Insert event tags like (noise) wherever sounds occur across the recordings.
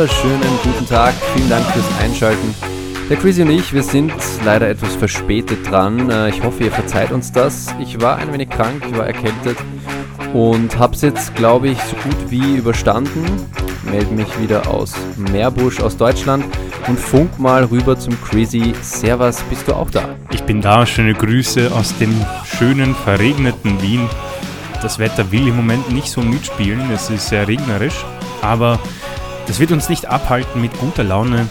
Wunderschönen guten Tag. Vielen Dank fürs Einschalten. Der Chrissy und ich, wir sind leider etwas verspätet dran. Äh, ich hoffe, ihr verzeiht uns das. Ich war ein wenig krank, ich war erkältet und habe es jetzt, glaube ich, so gut wie überstanden. Melde mich wieder aus Meerbusch aus Deutschland und funk mal rüber zum Chrissy. Servus, bist du auch da? Ich bin da. Schöne Grüße aus dem schönen, verregneten Wien. Das Wetter will im Moment nicht so mitspielen. Es ist sehr regnerisch, aber das wird uns nicht abhalten, mit guter Laune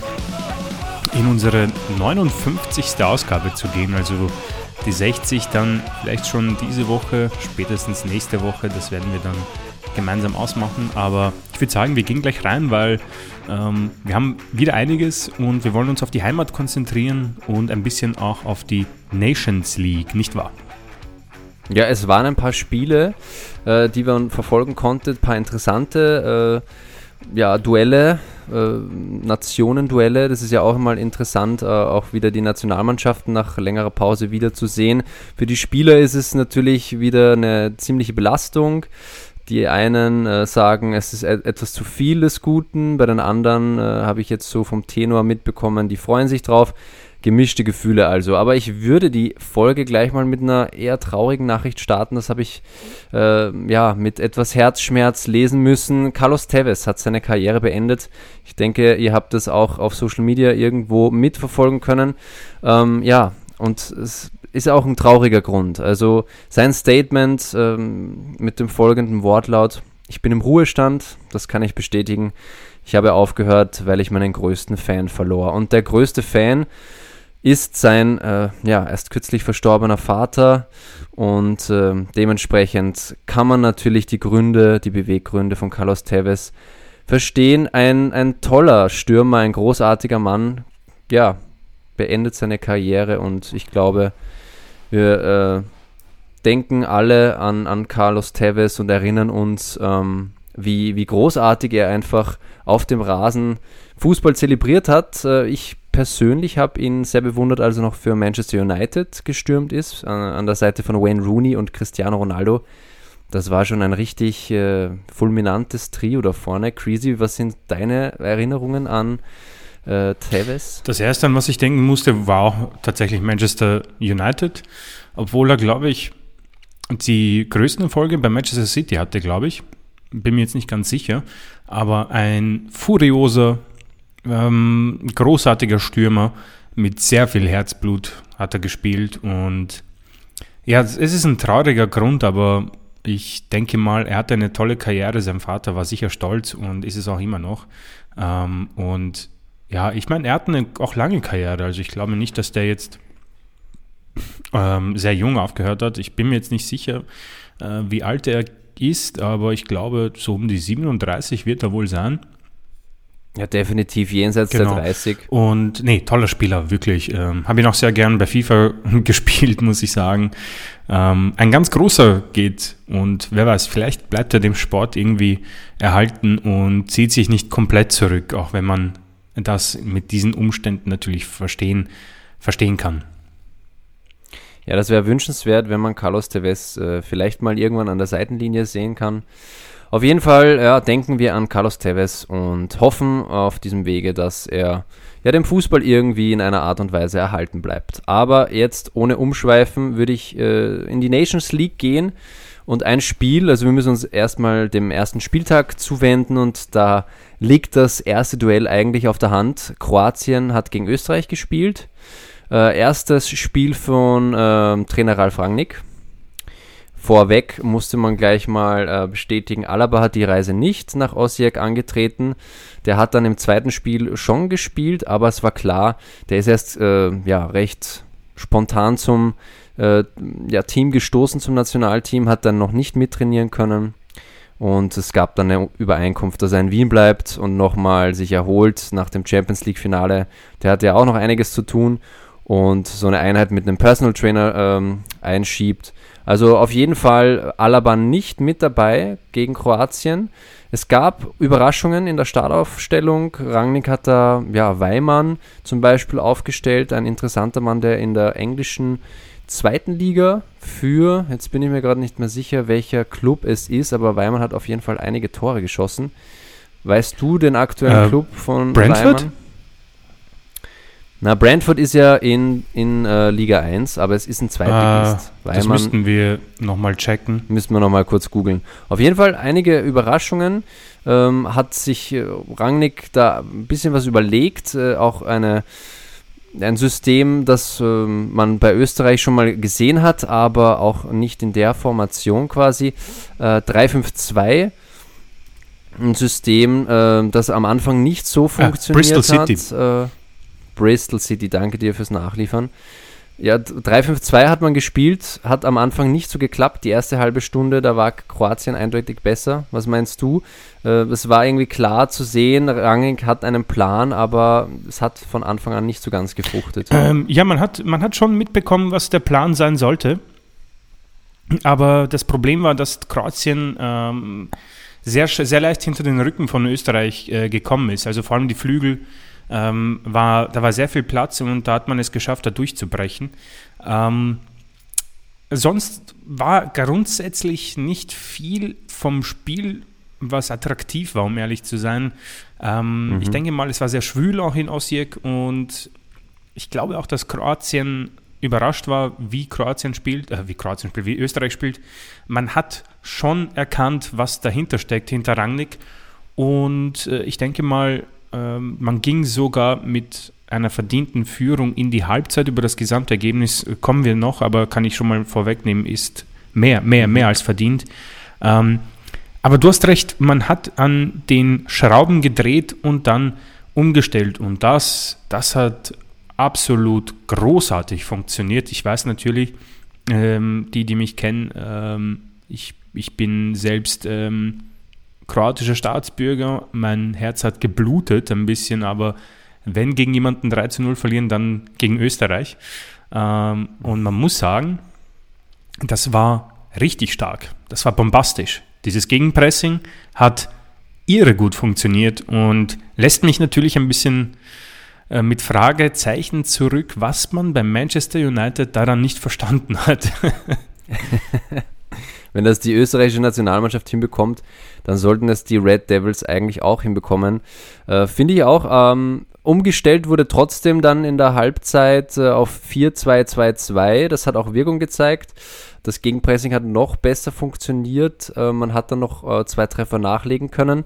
in unsere 59. Ausgabe zu gehen. Also die 60 dann vielleicht schon diese Woche, spätestens nächste Woche. Das werden wir dann gemeinsam ausmachen. Aber ich würde sagen, wir gehen gleich rein, weil ähm, wir haben wieder einiges und wir wollen uns auf die Heimat konzentrieren und ein bisschen auch auf die Nations League, nicht wahr? Ja, es waren ein paar Spiele, äh, die man verfolgen konnte, ein paar interessante äh, ja, Duelle, äh, Nationenduelle. Das ist ja auch mal interessant, äh, auch wieder die Nationalmannschaften nach längerer Pause wieder zu sehen. Für die Spieler ist es natürlich wieder eine ziemliche Belastung. Die einen äh, sagen, es ist et etwas zu viel des Guten, bei den anderen äh, habe ich jetzt so vom Tenor mitbekommen, die freuen sich drauf gemischte Gefühle also. Aber ich würde die Folge gleich mal mit einer eher traurigen Nachricht starten. Das habe ich äh, ja mit etwas Herzschmerz lesen müssen. Carlos Tevez hat seine Karriere beendet. Ich denke, ihr habt das auch auf Social Media irgendwo mitverfolgen können. Ähm, ja, und es ist auch ein trauriger Grund. Also sein Statement ähm, mit dem folgenden Wortlaut. Ich bin im Ruhestand, das kann ich bestätigen. Ich habe aufgehört, weil ich meinen größten Fan verlor. Und der größte Fan ist sein äh, ja, erst kürzlich verstorbener Vater und äh, dementsprechend kann man natürlich die Gründe, die Beweggründe von Carlos Tevez verstehen. Ein, ein toller Stürmer, ein großartiger Mann, ja, beendet seine Karriere und ich glaube, wir äh, denken alle an, an Carlos Tevez und erinnern uns, ähm, wie, wie großartig er einfach auf dem Rasen Fußball zelebriert hat. Äh, ich persönlich habe ihn sehr bewundert, als er noch für Manchester United gestürmt ist, an, an der Seite von Wayne Rooney und Cristiano Ronaldo. Das war schon ein richtig äh, fulminantes Trio da vorne. Crazy, was sind deine Erinnerungen an äh, Tevez? Das erste, an was ich denken musste, war auch tatsächlich Manchester United, obwohl er, glaube ich, die größten Erfolge bei Manchester City hatte, glaube ich. Bin mir jetzt nicht ganz sicher, aber ein furioser ähm, großartiger Stürmer mit sehr viel Herzblut hat er gespielt und ja, es ist ein trauriger Grund, aber ich denke mal, er hatte eine tolle Karriere. Sein Vater war sicher stolz und ist es auch immer noch. Ähm, und ja, ich meine, er hat eine auch lange Karriere. Also ich glaube nicht, dass der jetzt ähm, sehr jung aufgehört hat. Ich bin mir jetzt nicht sicher, äh, wie alt er ist, aber ich glaube, so um die 37 wird er wohl sein. Ja, definitiv jenseits genau. der 30. Und nee, toller Spieler, wirklich. Ähm, Habe ihn auch sehr gern bei FIFA (laughs) gespielt, muss ich sagen. Ähm, ein ganz großer geht und wer weiß, vielleicht bleibt er dem Sport irgendwie erhalten und zieht sich nicht komplett zurück, auch wenn man das mit diesen Umständen natürlich verstehen, verstehen kann. Ja, das wäre wünschenswert, wenn man Carlos Tevez äh, vielleicht mal irgendwann an der Seitenlinie sehen kann. Auf jeden Fall ja, denken wir an Carlos Tevez und hoffen auf diesem Wege, dass er ja, dem Fußball irgendwie in einer Art und Weise erhalten bleibt. Aber jetzt ohne Umschweifen würde ich äh, in die Nations League gehen und ein Spiel, also wir müssen uns erstmal dem ersten Spieltag zuwenden und da liegt das erste Duell eigentlich auf der Hand. Kroatien hat gegen Österreich gespielt. Äh, erstes Spiel von äh, Trainer Ralf Rangnick Vorweg musste man gleich mal äh, bestätigen, Alaba hat die Reise nicht nach Osijek angetreten. Der hat dann im zweiten Spiel schon gespielt, aber es war klar, der ist erst äh, ja, recht spontan zum äh, ja, Team gestoßen, zum Nationalteam, hat dann noch nicht mittrainieren können. Und es gab dann eine Übereinkunft, dass er in Wien bleibt und nochmal sich erholt nach dem Champions League-Finale. Der hat ja auch noch einiges zu tun und so eine Einheit mit einem Personal Trainer ähm, einschiebt. Also auf jeden Fall Alaba nicht mit dabei gegen Kroatien. Es gab Überraschungen in der Startaufstellung. Rangnick hat da ja, Weimann zum Beispiel aufgestellt, ein interessanter Mann, der in der englischen zweiten Liga für, jetzt bin ich mir gerade nicht mehr sicher, welcher Club es ist, aber Weimann hat auf jeden Fall einige Tore geschossen. Weißt du den aktuellen äh, Club von Brentford? Reimann? Na, Brentford ist ja in, in äh, Liga 1, aber es ist ein Zweitligist. Ah, das müssten wir nochmal checken. Müssen wir nochmal kurz googeln. Auf jeden Fall einige Überraschungen. Ähm, hat sich äh, Rangnick da ein bisschen was überlegt. Äh, auch eine, ein System, das äh, man bei Österreich schon mal gesehen hat, aber auch nicht in der Formation quasi. Äh, 3-5-2 ein System, äh, das am Anfang nicht so funktioniert ja, Bristol hat. City. Äh, Bristol City, danke dir fürs Nachliefern. Ja, 3-5-2 hat man gespielt, hat am Anfang nicht so geklappt. Die erste halbe Stunde, da war Kroatien eindeutig besser. Was meinst du? Äh, es war irgendwie klar zu sehen, Rangnick hat einen Plan, aber es hat von Anfang an nicht so ganz gefruchtet. Ähm, ja, man hat, man hat schon mitbekommen, was der Plan sein sollte. Aber das Problem war, dass Kroatien ähm, sehr, sehr leicht hinter den Rücken von Österreich äh, gekommen ist. Also vor allem die Flügel ähm, war, da war sehr viel Platz und da hat man es geschafft, da durchzubrechen. Ähm, sonst war grundsätzlich nicht viel vom Spiel, was attraktiv war, um ehrlich zu sein. Ähm, mhm. Ich denke mal, es war sehr schwül auch in Osijek und ich glaube auch, dass Kroatien überrascht war, wie Kroatien spielt, äh, wie Kroatien spielt, wie Österreich spielt. Man hat schon erkannt, was dahinter steckt, hinter Rangnick. Und äh, ich denke mal, ähm, man ging sogar mit einer verdienten Führung in die Halbzeit. Über das Gesamtergebnis äh, kommen wir noch, aber kann ich schon mal vorwegnehmen, ist mehr, mehr, mehr als verdient. Ähm, aber du hast recht, man hat an den Schrauben gedreht und dann umgestellt. Und das, das hat absolut großartig funktioniert. Ich weiß natürlich, ähm, die, die mich kennen, ähm, ich, ich bin selbst ähm, kroatischer Staatsbürger. Mein Herz hat geblutet ein bisschen, aber wenn gegen jemanden 3 zu 0 verlieren, dann gegen Österreich. Ähm, und man muss sagen, das war richtig stark. Das war bombastisch. Dieses Gegenpressing hat irre gut funktioniert und lässt mich natürlich ein bisschen äh, mit Fragezeichen zurück, was man beim Manchester United daran nicht verstanden hat. (laughs) (laughs) Wenn das die österreichische Nationalmannschaft hinbekommt, dann sollten es die Red Devils eigentlich auch hinbekommen. Äh, Finde ich auch. Ähm, umgestellt wurde trotzdem dann in der Halbzeit äh, auf 4-2-2-2. Das hat auch Wirkung gezeigt. Das Gegenpressing hat noch besser funktioniert. Äh, man hat dann noch äh, zwei Treffer nachlegen können.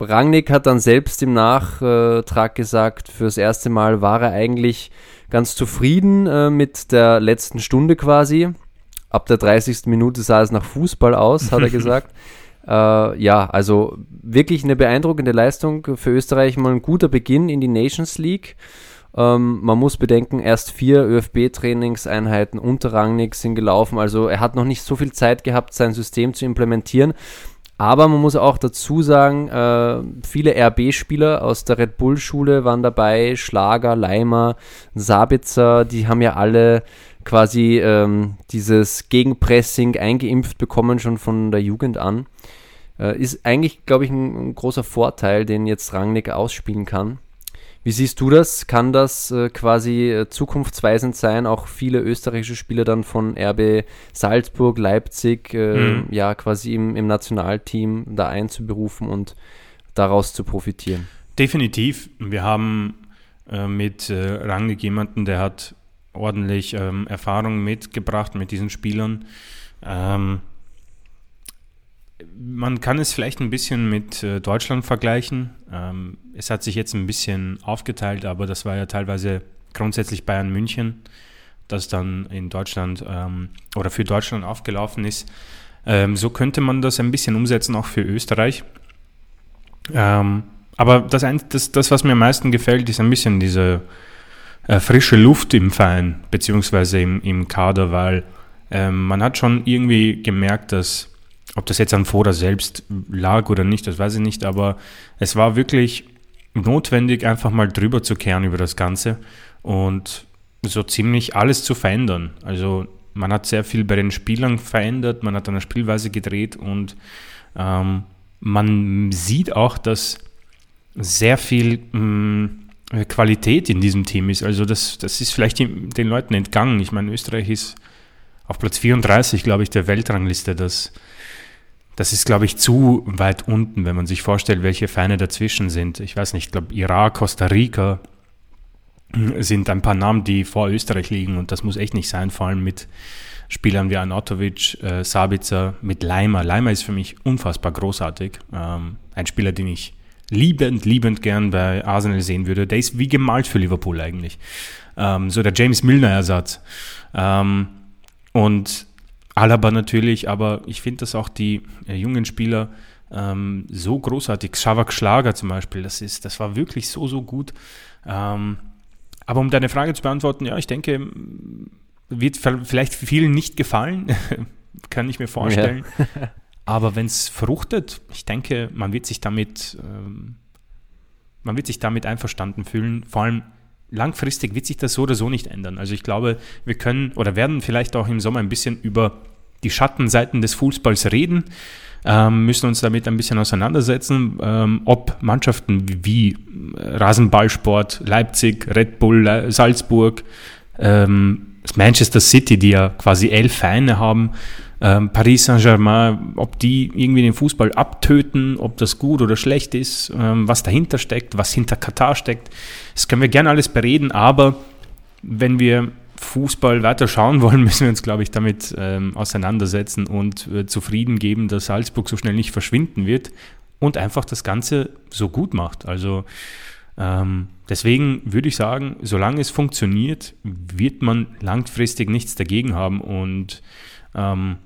Rangnick hat dann selbst im Nachtrag gesagt, fürs erste Mal war er eigentlich ganz zufrieden äh, mit der letzten Stunde quasi. Ab der 30. Minute sah es nach Fußball aus, hat er (laughs) gesagt. äh, ja, also wirklich eine beeindruckende Leistung für Österreich. Mal ein guter Beginn in die Nations League. Ähm, man muss bedenken, erst vier ÖFB-Trainingseinheiten unterrangig sind gelaufen. Also er hat noch nicht so viel Zeit gehabt, sein System zu implementieren. Aber man muss auch dazu sagen, äh, viele RB-Spieler aus der Red Bull-Schule waren dabei, Schlager, Leimer, Sabitzer, die haben ja alle quasi ähm, dieses Gegenpressing eingeimpft bekommen, schon von der Jugend an. Äh, ist eigentlich, glaube ich, ein, ein, großer Vorteil, den jetzt Rangnick ausspielen kann. Wie siehst du das? Kann das äh, quasi äh, zukunftsweisend sein, auch viele österreichische Spieler dann von RB Salzburg, Leipzig, äh, mhm. ja, quasi im, im Nationalteam da einzuberufen und daraus zu profitieren? Definitiv. Wir haben äh, mit äh, Rangnick jemanden, der hat ordentlich ähm, Erfahrung mitgebracht mit diesen Spielern. Ähm, man kann es vielleicht ein bisschen mit äh, Deutschland vergleichen. Ähm, es hat sich jetzt ein bisschen aufgeteilt, aber das war ja teilweise grundsätzlich Bayern München, das dann in Deutschland ähm, oder für Deutschland aufgelaufen ist. Ähm, so könnte man das ein bisschen umsetzen, auch für Österreich. Ähm, aber das, das, das, was mir am meisten gefällt, ist ein bisschen diese äh, frische Luft im Verein, beziehungsweise im, im Kader, weil ähm, man hat schon irgendwie gemerkt, dass, ob das jetzt an Foda selbst lag oder nicht, das weiß ich nicht, aber es war wirklich notwendig, einfach mal drüber zu kehren über das Ganze und so ziemlich alles zu verändern. Also man hat sehr viel bei den Spielern verändert, man hat an der Spielweise gedreht und ähm, man sieht auch, dass sehr viel mh, mm, Qualität in diesem Team ist. Also das, das ist vielleicht den Leuten entgangen. Ich meine, Österreich ist auf Platz 34, glaube ich, der Weltrangliste. Das, das ist, glaube ich, zu weit unten, wenn man sich vorstellt, welche Feine dazwischen sind. Ich weiß nicht, ich glaube, Irak, Costa Rica sind ein paar Namen, die vor Österreich liegen und das muss echt nicht sein, vor allem mit Spielern wie Anatovic, äh, Sabitzer, mit Leimer. Leimer ist für mich unfassbar großartig. Ähm, ein Spieler, den ich liebend, liebend gern bei Arsenal sehen würde. Der ist wie gemalt für Liverpool eigentlich. Ähm, so der James Milner-Ersatz. Ähm, und Alaba natürlich, aber ich finde, dass auch die äh, jungen Spieler ähm, so großartig, Shavak Schlager zum Beispiel, das, ist, das war wirklich so, so gut. Ähm, aber um deine Frage zu beantworten, ja, ich denke, wird vielleicht vielen nicht gefallen, (laughs) kann ich mir vorstellen. Ja. (laughs) Aber wenn es fruchtet, ich denke, man wird sich damit, ähm, man wird sich damit einverstanden fühlen. Vor allem langfristig wird sich das so oder so nicht ändern. Also ich glaube, wir können oder werden vielleicht auch im Sommer ein bisschen über die Schattenseiten des Fußballs reden, ähm, müssen uns damit ein bisschen auseinandersetzen, ähm, ob Mannschaften wie, wie Rasenballsport, Leipzig, Red Bull, Salzburg, ähm, Manchester City, die ja quasi elf Vereine haben, ähm, Paris Saint-Germain, ob die irgendwie den Fußball abtöten, ob das gut oder schlecht ist, ähm, was dahinter steckt, was hinter Katar steckt. Das können wir gerne alles bereden, aber wenn wir Fußball weiter schauen (laughs) wollen, müssen wir uns, glaube ich, damit ähm, auseinandersetzen und äh, zufrieden geben, dass Salzburg so schnell nicht verschwinden wird und einfach das Ganze so gut macht. Also ähm, deswegen würde ich sagen, solange es funktioniert, wird man langfristig nichts dagegen haben und ähm,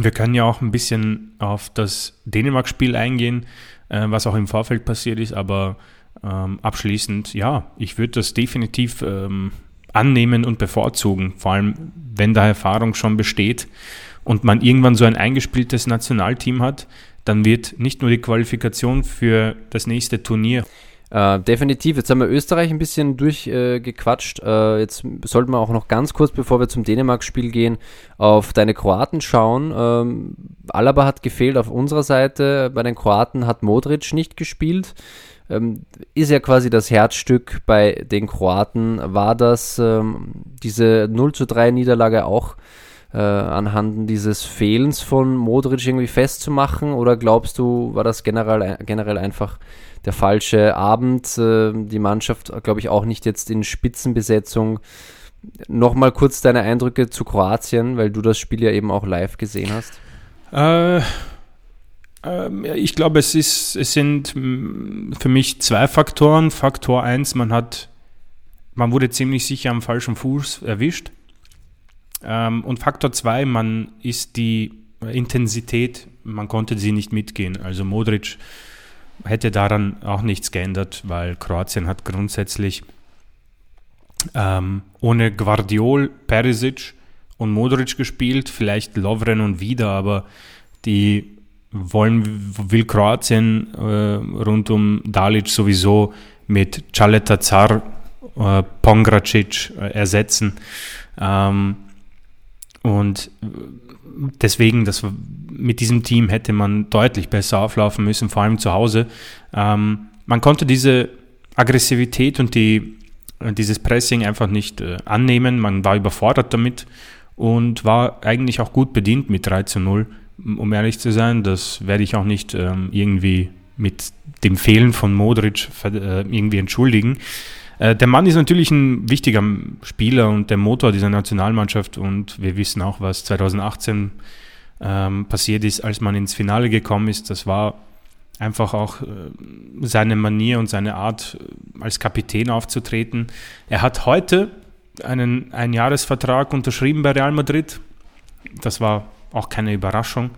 wir können ja auch ein bisschen auf das Dänemark-Spiel eingehen, äh, was auch im Vorfeld passiert ist, aber ähm, abschließend, ja, ich würde das definitiv ähm, annehmen und bevorzugen, vor allem wenn da Erfahrung schon besteht und man irgendwann so ein eingespieltes Nationalteam hat, dann wird nicht nur die Qualifikation für das nächste Turnier äh, definitiv. Jetzt haben wir Österreich ein bisschen durchgequatscht. Äh, äh, jetzt sollten wir auch noch ganz kurz, bevor wir zum Dänemark-Spiel gehen, auf deine Kroaten schauen. Ähm, Alaba hat gefehlt auf unserer Seite. Bei den Kroaten hat Modric nicht gespielt. Ähm, ist ja quasi das Herzstück bei den Kroaten. War das ähm, diese 0 zu 3 Niederlage auch äh, anhand dieses Fehlens von Modric irgendwie festzumachen? Oder glaubst du, war das generell, generell einfach der falsche Abend. Äh, die Mannschaft, glaube ich, auch nicht jetzt in Spitzenbesetzung. Nochmal kurz deine Eindrücke zu Kroatien, weil du das Spiel ja eben auch live gesehen hast. Äh, äh, ich glaube, es, ist, es sind für mich zwei Faktoren. Faktor 1, man hat, man wurde ziemlich sicher am falschen Fuß erwischt. Ähm, und Faktor 2, man ist die Intensität, man konnte sie nicht mitgehen. Also Modric hätte daran auch nichts geändert, weil Kroatien hat grundsätzlich ähm, ohne Guardiol, Perisic und Modric gespielt, vielleicht Lovren und Vida, aber die wollen, will Kroatien äh, rund um Dalic sowieso mit Caleta Zar, äh, Pongracic äh, ersetzen. Ähm, und deswegen, das, mit diesem Team hätte man deutlich besser auflaufen müssen, vor allem zu Hause. Ähm, man konnte diese Aggressivität und die, dieses Pressing einfach nicht äh, annehmen. Man war überfordert damit und war eigentlich auch gut bedient mit 3 zu 0, um ehrlich zu sein. Das werde ich auch nicht ähm, irgendwie mit dem Fehlen von Modric äh, irgendwie entschuldigen. Äh, der Mann ist natürlich ein wichtiger Spieler und der Motor dieser Nationalmannschaft und wir wissen auch, was 2018 ähm, passiert ist, als man ins Finale gekommen ist. Das war einfach auch äh, seine Manier und seine Art, äh, als Kapitän aufzutreten. Er hat heute einen Einjahresvertrag unterschrieben bei Real Madrid. Das war auch keine Überraschung.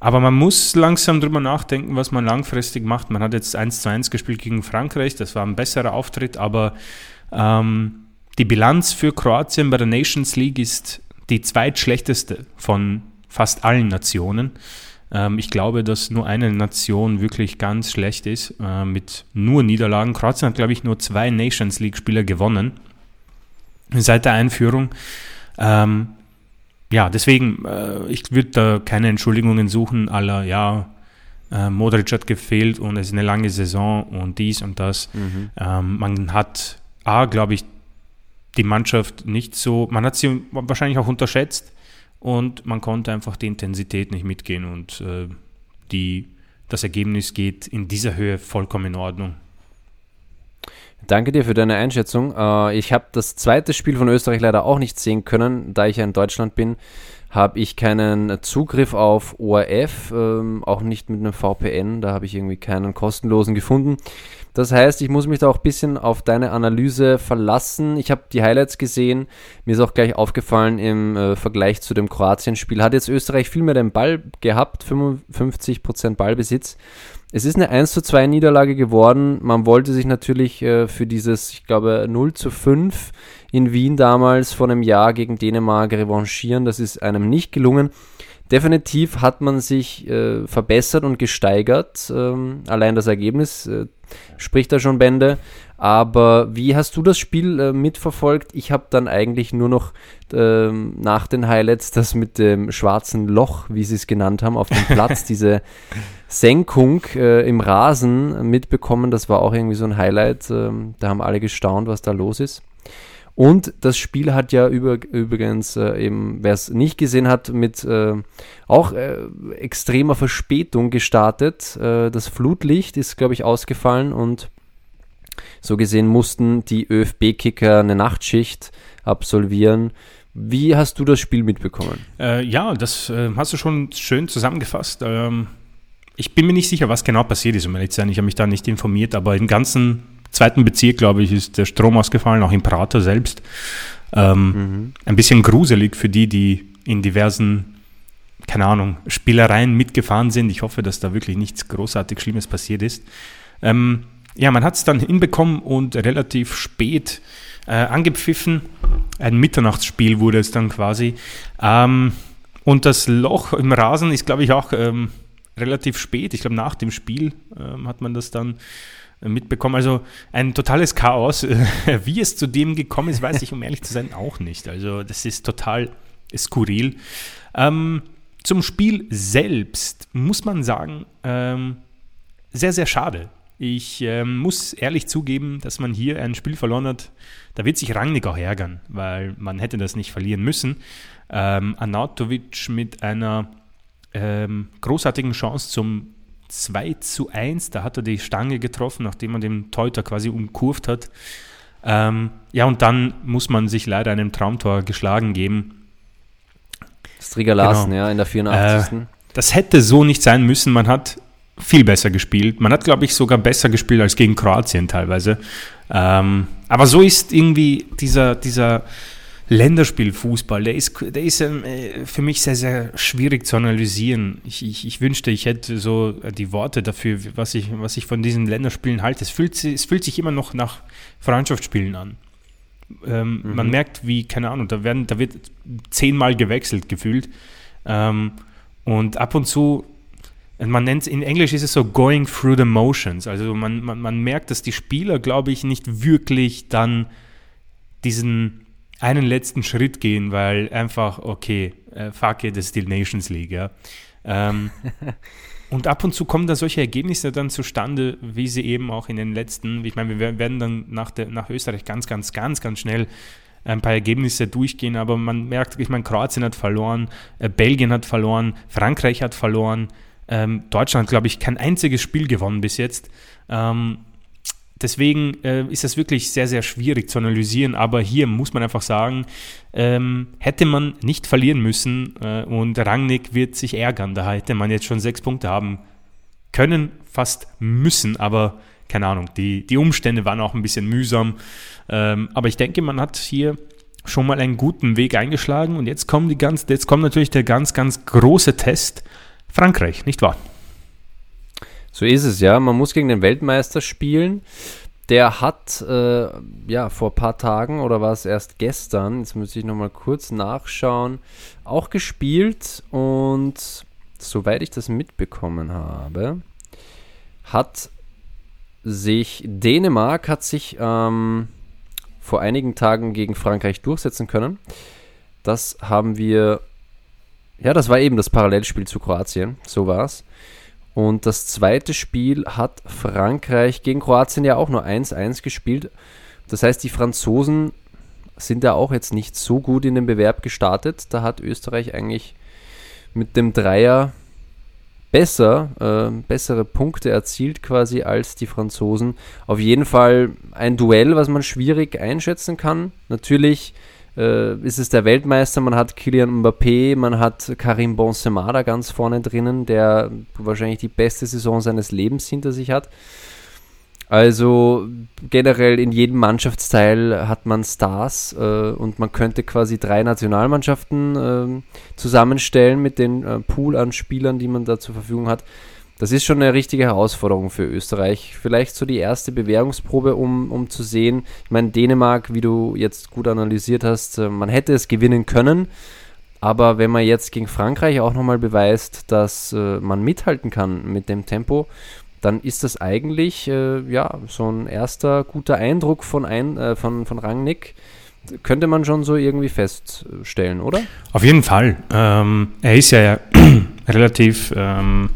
Aber man muss langsam drüber nachdenken, was man langfristig macht. Man hat jetzt 1 zu 1 gespielt gegen Frankreich, das war ein besserer Auftritt, aber ähm, die Bilanz für Kroatien bei der Nations League ist die zweitschlechteste von fast allen Nationen. Ähm, ich glaube, dass nur eine Nation wirklich ganz schlecht ist, äh, mit nur Niederlagen. Kroatien hat, glaube ich, nur zwei Nations League-Spieler gewonnen seit der Einführung. Ähm, ja, deswegen, äh, ich würde da keine Entschuldigungen suchen, aller, ja, äh, Modric hat gefehlt und es ist eine lange Saison und dies und das. Mhm. Ähm, man hat, A, glaube ich, die Mannschaft nicht so, man hat sie wahrscheinlich auch unterschätzt und man konnte einfach die Intensität nicht mitgehen und äh, die, das Ergebnis geht in dieser Höhe vollkommen in Ordnung. Danke dir für deine Einschätzung. Äh, ich habe das zweite Spiel von Österreich leider auch nicht sehen können, da ich ja in Deutschland bin habe ich keinen Zugriff auf ORF, ähm, auch nicht mit einem VPN, da habe ich irgendwie keinen kostenlosen gefunden. Das heißt, ich muss mich da auch ein bisschen auf deine Analyse verlassen. Ich habe die Highlights gesehen. Mir ist auch gleich aufgefallen im äh, Vergleich zu dem Kroatien-Spiel. Hat jetzt Österreich viel mehr den Ball gehabt, 55% Ballbesitz. Es ist eine 1 zu 2 Niederlage geworden. Man wollte sich natürlich äh, für dieses, ich glaube, 0 zu 5 in Wien damals vor einem Jahr gegen Dänemark revanchieren. Das ist einem nicht gelungen. Definitiv hat man sich äh, verbessert und gesteigert. Ähm, allein das Ergebnis äh, spricht da schon Bände. Aber wie hast du das Spiel äh, mitverfolgt? Ich habe dann eigentlich nur noch ähm, nach den Highlights das mit dem schwarzen Loch, wie sie es genannt haben, auf dem Platz, (laughs) diese Senkung äh, im Rasen mitbekommen. Das war auch irgendwie so ein Highlight. Ähm, da haben alle gestaunt, was da los ist. Und das Spiel hat ja über, übrigens äh, eben, wer es nicht gesehen hat, mit äh, auch äh, extremer Verspätung gestartet. Äh, das Flutlicht ist, glaube ich, ausgefallen und so gesehen mussten die ÖFB-Kicker eine Nachtschicht absolvieren. Wie hast du das Spiel mitbekommen? Äh, ja, das äh, hast du schon schön zusammengefasst. Ähm, ich bin mir nicht sicher, was genau passiert ist, um ehrlich zu sein. Ich habe mich da nicht informiert, aber im ganzen zweiten Bezirk, glaube ich, ist der Strom ausgefallen, auch in Prater selbst. Ähm, mhm. Ein bisschen gruselig für die, die in diversen, keine Ahnung, Spielereien mitgefahren sind. Ich hoffe, dass da wirklich nichts großartig Schlimmes passiert ist. Ähm, ja, man hat es dann hinbekommen und relativ spät äh, angepfiffen. Ein Mitternachtsspiel wurde es dann quasi. Ähm, und das Loch im Rasen ist, glaube ich, auch ähm, relativ spät. Ich glaube, nach dem Spiel ähm, hat man das dann mitbekommen. Also ein totales Chaos. (laughs) Wie es zu dem gekommen ist, weiß ich, um ehrlich zu sein, auch nicht. Also das ist total skurril. Ähm, zum Spiel selbst muss man sagen, ähm, sehr, sehr schade. Ich ähm, muss ehrlich zugeben, dass man hier ein Spiel verloren hat. Da wird sich Rangnick auch ärgern, weil man hätte das nicht verlieren müssen. Ähm, Anatovic mit einer ähm, großartigen Chance zum 2 zu 1. Da hat er die Stange getroffen, nachdem man den Teuter quasi umkurvt hat. Ähm, ja, und dann muss man sich leider einem Traumtor geschlagen geben. Striger Larsen, genau. ja, in der 84. Äh, das hätte so nicht sein müssen. Man hat viel besser gespielt. Man hat, glaube ich, sogar besser gespielt als gegen Kroatien teilweise. Ähm, aber so ist irgendwie dieser, dieser Länderspielfußball, der ist, der ist ähm, äh, für mich sehr, sehr schwierig zu analysieren. Ich, ich, ich, wünschte, ich hätte so die Worte dafür, was ich, was ich von diesen Länderspielen halte. Es fühlt, es fühlt sich immer noch nach Freundschaftsspielen an. Ähm, mhm. Man merkt, wie, keine Ahnung, da, werden, da wird zehnmal gewechselt gefühlt. Ähm, und ab und zu, man nennt es, in Englisch ist es so going through the motions. Also man, man, man merkt, dass die Spieler, glaube ich, nicht wirklich dann diesen einen letzten Schritt gehen, weil einfach, okay, äh, fuck it, das ist die Nations League, ja. Ähm, (laughs) und ab und zu kommen da solche Ergebnisse dann zustande, wie sie eben auch in den letzten, ich meine, wir werden dann nach, der, nach Österreich ganz, ganz, ganz, ganz schnell ein paar Ergebnisse durchgehen, aber man merkt, ich meine, Kroatien hat verloren, äh, Belgien hat verloren, Frankreich hat verloren, ähm, Deutschland, glaube ich, kein einziges Spiel gewonnen bis jetzt. Ähm, Deswegen äh, ist das wirklich sehr, sehr schwierig zu analysieren. Aber hier muss man einfach sagen, ähm, hätte man nicht verlieren müssen äh, und Rangnick wird sich ärgern. Da hätte man jetzt schon sechs Punkte haben können, fast müssen. Aber keine Ahnung, die, die Umstände waren auch ein bisschen mühsam. Ähm, aber ich denke, man hat hier schon mal einen guten Weg eingeschlagen. Und jetzt kommt, die ganz, jetzt kommt natürlich der ganz, ganz große Test. Frankreich, nicht wahr? So ist es ja. Man muss gegen den Weltmeister spielen. Der hat äh, ja vor ein paar Tagen oder war es erst gestern, jetzt müsste ich nochmal kurz nachschauen, auch gespielt und soweit ich das mitbekommen habe, hat sich Dänemark hat sich ähm, vor einigen Tagen gegen Frankreich durchsetzen können. Das haben wir, ja, das war eben das Parallelspiel zu Kroatien, so war es. Und das zweite Spiel hat Frankreich gegen Kroatien ja auch nur 1-1 gespielt. Das heißt, die Franzosen sind ja auch jetzt nicht so gut in den Bewerb gestartet. Da hat Österreich eigentlich mit dem Dreier besser, äh, bessere Punkte erzielt quasi als die Franzosen. Auf jeden Fall ein Duell, was man schwierig einschätzen kann. Natürlich äh, ist es der Weltmeister, man hat Kylian Mbappé, man hat Karim Benzema da ganz vorne drinnen, der wahrscheinlich die beste Saison seines Lebens hinter sich hat. Also generell in jedem Mannschaftsteil hat man Stars äh, und man könnte quasi drei Nationalmannschaften äh, zusammenstellen mit den äh, Pool an Spielern, die man da zur Verfügung hat. Das ist schon eine richtige Herausforderung für Österreich. Vielleicht so die erste Bewährungsprobe, um, um zu sehen. Ich meine, Dänemark, wie du jetzt gut analysiert hast, äh, man hätte es gewinnen können. Aber wenn man jetzt gegen Frankreich auch nochmal beweist, dass äh, man mithalten kann mit dem Tempo, dann ist das eigentlich äh, ja, so ein erster guter Eindruck von, ein, äh, von, von Rangnick. Könnte man schon so irgendwie feststellen, oder? Auf jeden Fall. Ähm, er ist ja (clears throat) relativ ähm,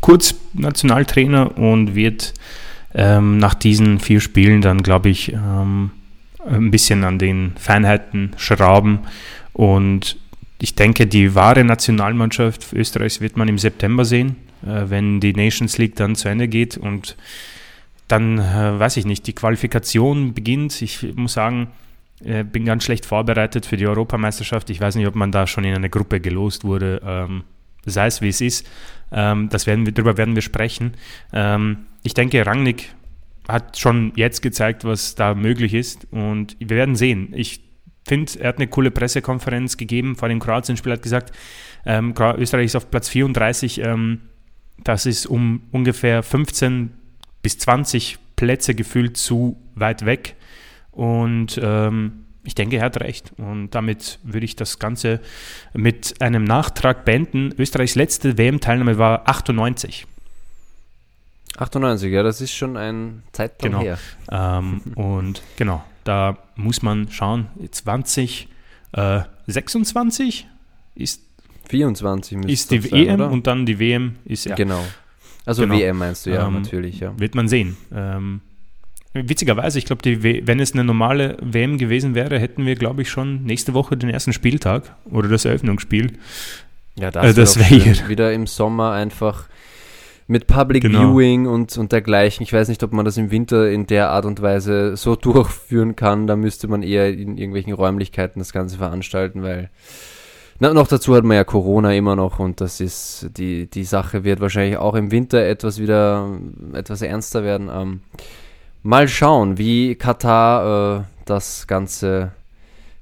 kurz Nationaltrainer und wird ähm, nach diesen vier Spielen dann, glaube ich, ähm, ein bisschen an den Feinheiten schrauben. Und ich denke, die wahre Nationalmannschaft Österreichs wird man im September sehen äh, wenn die Nations League dann zu Ende geht und dann, äh, weiß ich nicht, die Qualifikation beginnt. Ich muss sagen, äh, bin ganz schlecht vorbereitet für die Europameisterschaft. Ich weiß nicht, ob man da schon in eine Gruppe gelost wurde. Ähm, sei es wie es ist. Ähm, das werden wir, darüber werden wir sprechen. Ähm, ich denke, Rangnick hat schon jetzt gezeigt, was da möglich ist und wir werden sehen. Ich finde, er hat eine coole Pressekonferenz gegeben vor dem Kroatien-Spiel, hat gesagt, ähm, Österreich ist auf Platz 34 ähm, das ist um ungefähr 15 bis 20 Plätze gefühlt zu weit weg. Und ähm, ich denke, er hat recht. Und damit würde ich das Ganze mit einem Nachtrag beenden. Österreichs letzte WM-Teilnahme war 98. 98, ja, das ist schon ein Zeitraum genau. her. Ähm, (laughs) und genau, da muss man schauen. 20, äh, 26 ist 24 ist die sein, EM oder? und dann die WM ist ja. Genau. Also genau. WM meinst du, ja, ähm, natürlich, ja. Wird man sehen. Ähm, witzigerweise, ich glaube, wenn es eine normale WM gewesen wäre, hätten wir, glaube ich, schon nächste Woche den ersten Spieltag oder das Eröffnungsspiel. Ja, das, also das wäre wieder im Sommer einfach mit Public genau. Viewing und, und dergleichen. Ich weiß nicht, ob man das im Winter in der Art und Weise so (laughs) durchführen kann. Da müsste man eher in irgendwelchen Räumlichkeiten das Ganze veranstalten, weil na, noch dazu hat man ja Corona immer noch und das ist, die, die Sache wird wahrscheinlich auch im Winter etwas wieder, etwas ernster werden. Ähm, mal schauen, wie Katar äh, das Ganze,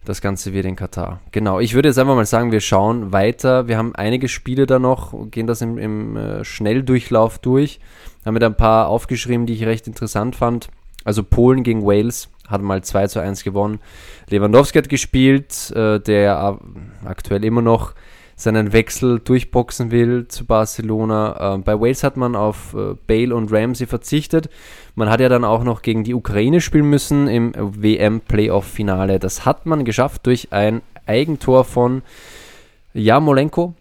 das Ganze wird in Katar. Genau, ich würde jetzt einfach mal sagen, wir schauen weiter. Wir haben einige Spiele da noch, gehen das im, im äh, Schnelldurchlauf durch. Haben wir da ein paar aufgeschrieben, die ich recht interessant fand. Also Polen gegen Wales hat mal 2 zu 1 gewonnen. Lewandowski hat gespielt, äh, der aktuell immer noch seinen Wechsel durchboxen will zu Barcelona. Äh, bei Wales hat man auf äh, Bale und Ramsey verzichtet. Man hat ja dann auch noch gegen die Ukraine spielen müssen im WM-Playoff-Finale. Das hat man geschafft durch ein Eigentor von Jamolenko.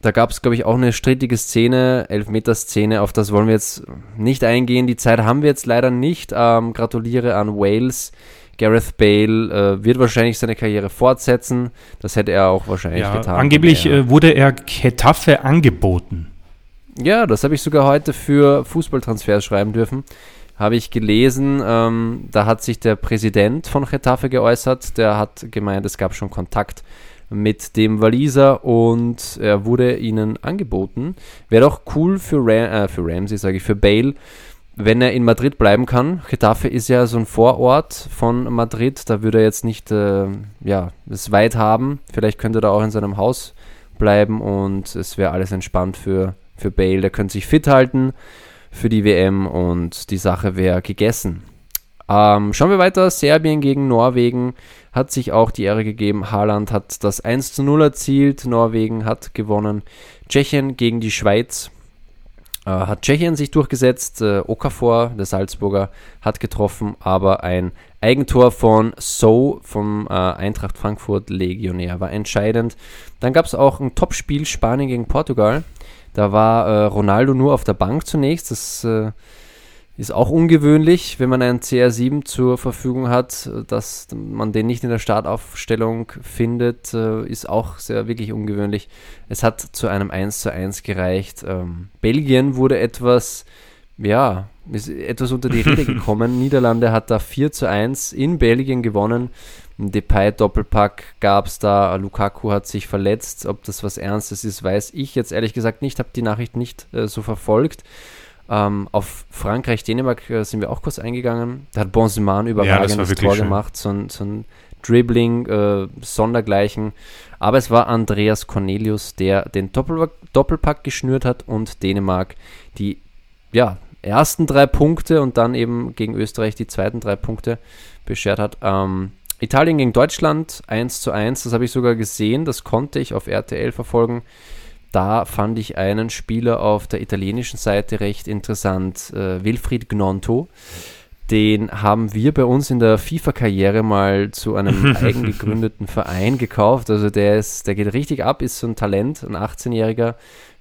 Da gab es, glaube ich, auch eine strittige Szene, Elfmeter-Szene, auf das wollen wir jetzt nicht eingehen. Die Zeit haben wir jetzt leider nicht. Ähm, gratuliere an Wales. Gareth Bale äh, wird wahrscheinlich seine Karriere fortsetzen. Das hätte er auch wahrscheinlich ja, getan. Angeblich er, äh, wurde er Getafe angeboten. Ja, das habe ich sogar heute für Fußballtransfers schreiben dürfen. Habe ich gelesen, ähm, da hat sich der Präsident von Getafe geäußert. Der hat gemeint, es gab schon Kontakt mit dem Waliser und er wurde ihnen angeboten. Wäre doch cool für, Ram, äh, für Ramsey, sage ich, für Bale, wenn er in Madrid bleiben kann. Getafe ist ja so ein Vorort von Madrid, da würde er jetzt nicht äh, ja, es weit haben. Vielleicht könnte er da auch in seinem Haus bleiben und es wäre alles entspannt für, für Bale. Der könnte sich fit halten für die WM und die Sache wäre gegessen. Ähm, schauen wir weiter. Serbien gegen Norwegen hat sich auch die Ehre gegeben. Haaland hat das 1 zu 0 erzielt. Norwegen hat gewonnen. Tschechien gegen die Schweiz hat Tschechien sich durchgesetzt. Äh, Okafor, der Salzburger, hat getroffen, aber ein Eigentor von So vom äh, Eintracht Frankfurt Legionär war entscheidend. Dann gab es auch ein Topspiel Spanien gegen Portugal. Da war äh, Ronaldo nur auf der Bank zunächst. Das äh, Ist auch ungewöhnlich, wenn man einen CR7 zur Verfügung hat, dass man den nicht in der Startaufstellung findet, äh, ist auch sehr wirklich ungewöhnlich. Es hat zu einem 1 zu 1 gereicht. Ähm, Belgien wurde etwas, ja, ist etwas unter die Rede (laughs) gekommen. Niederlande hat da 4 zu 1 in Belgien gewonnen. Ein Depay-Doppelpack gab es da. Lukaku hat sich verletzt. Ob das was Ernstes ist, weiß ich jetzt ehrlich gesagt nicht. Habe die Nachricht nicht äh, so verfolgt. Ähm, auf Frankreich, Dänemark äh, sind wir auch kurz eingegangen. Da hat Bonsiman überragendes ja, Tor schön. gemacht, so ein, so ein Dribbling, äh, Sondergleichen. Aber es war Andreas Cornelius, der den Doppelpack, Doppelpack geschnürt hat und Dänemark die ja, ersten drei Punkte und dann eben gegen Österreich die zweiten drei Punkte beschert hat. Ähm, Italien gegen Deutschland 1 zu 1, das habe ich sogar gesehen, das konnte ich auf RTL verfolgen. Da fand ich einen Spieler auf der italienischen Seite recht interessant, äh, Wilfried Gnonto. Den haben wir bei uns in der FIFA-Karriere mal zu einem (laughs) eigengegründeten Verein gekauft. Also der ist, der geht richtig ab, ist so ein Talent, ein 18-Jähriger,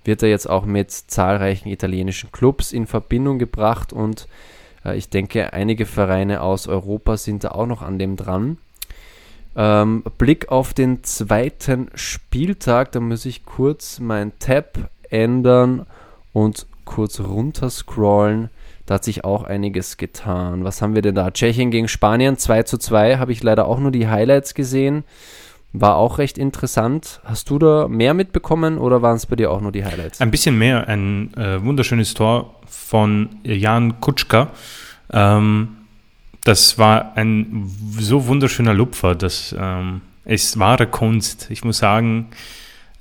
wird er jetzt auch mit zahlreichen italienischen Clubs in Verbindung gebracht und äh, ich denke, einige Vereine aus Europa sind da auch noch an dem dran. Ähm, Blick auf den zweiten Spieltag, da muss ich kurz mein Tab ändern und kurz runterscrollen. Da hat sich auch einiges getan. Was haben wir denn da? Tschechien gegen Spanien 2 zu 2. Habe ich leider auch nur die Highlights gesehen. War auch recht interessant. Hast du da mehr mitbekommen oder waren es bei dir auch nur die Highlights? Ein bisschen mehr. Ein äh, wunderschönes Tor von Jan Kutschka. Ähm, das war ein so wunderschöner Lupfer, das ähm, ist wahre Kunst. Ich muss sagen,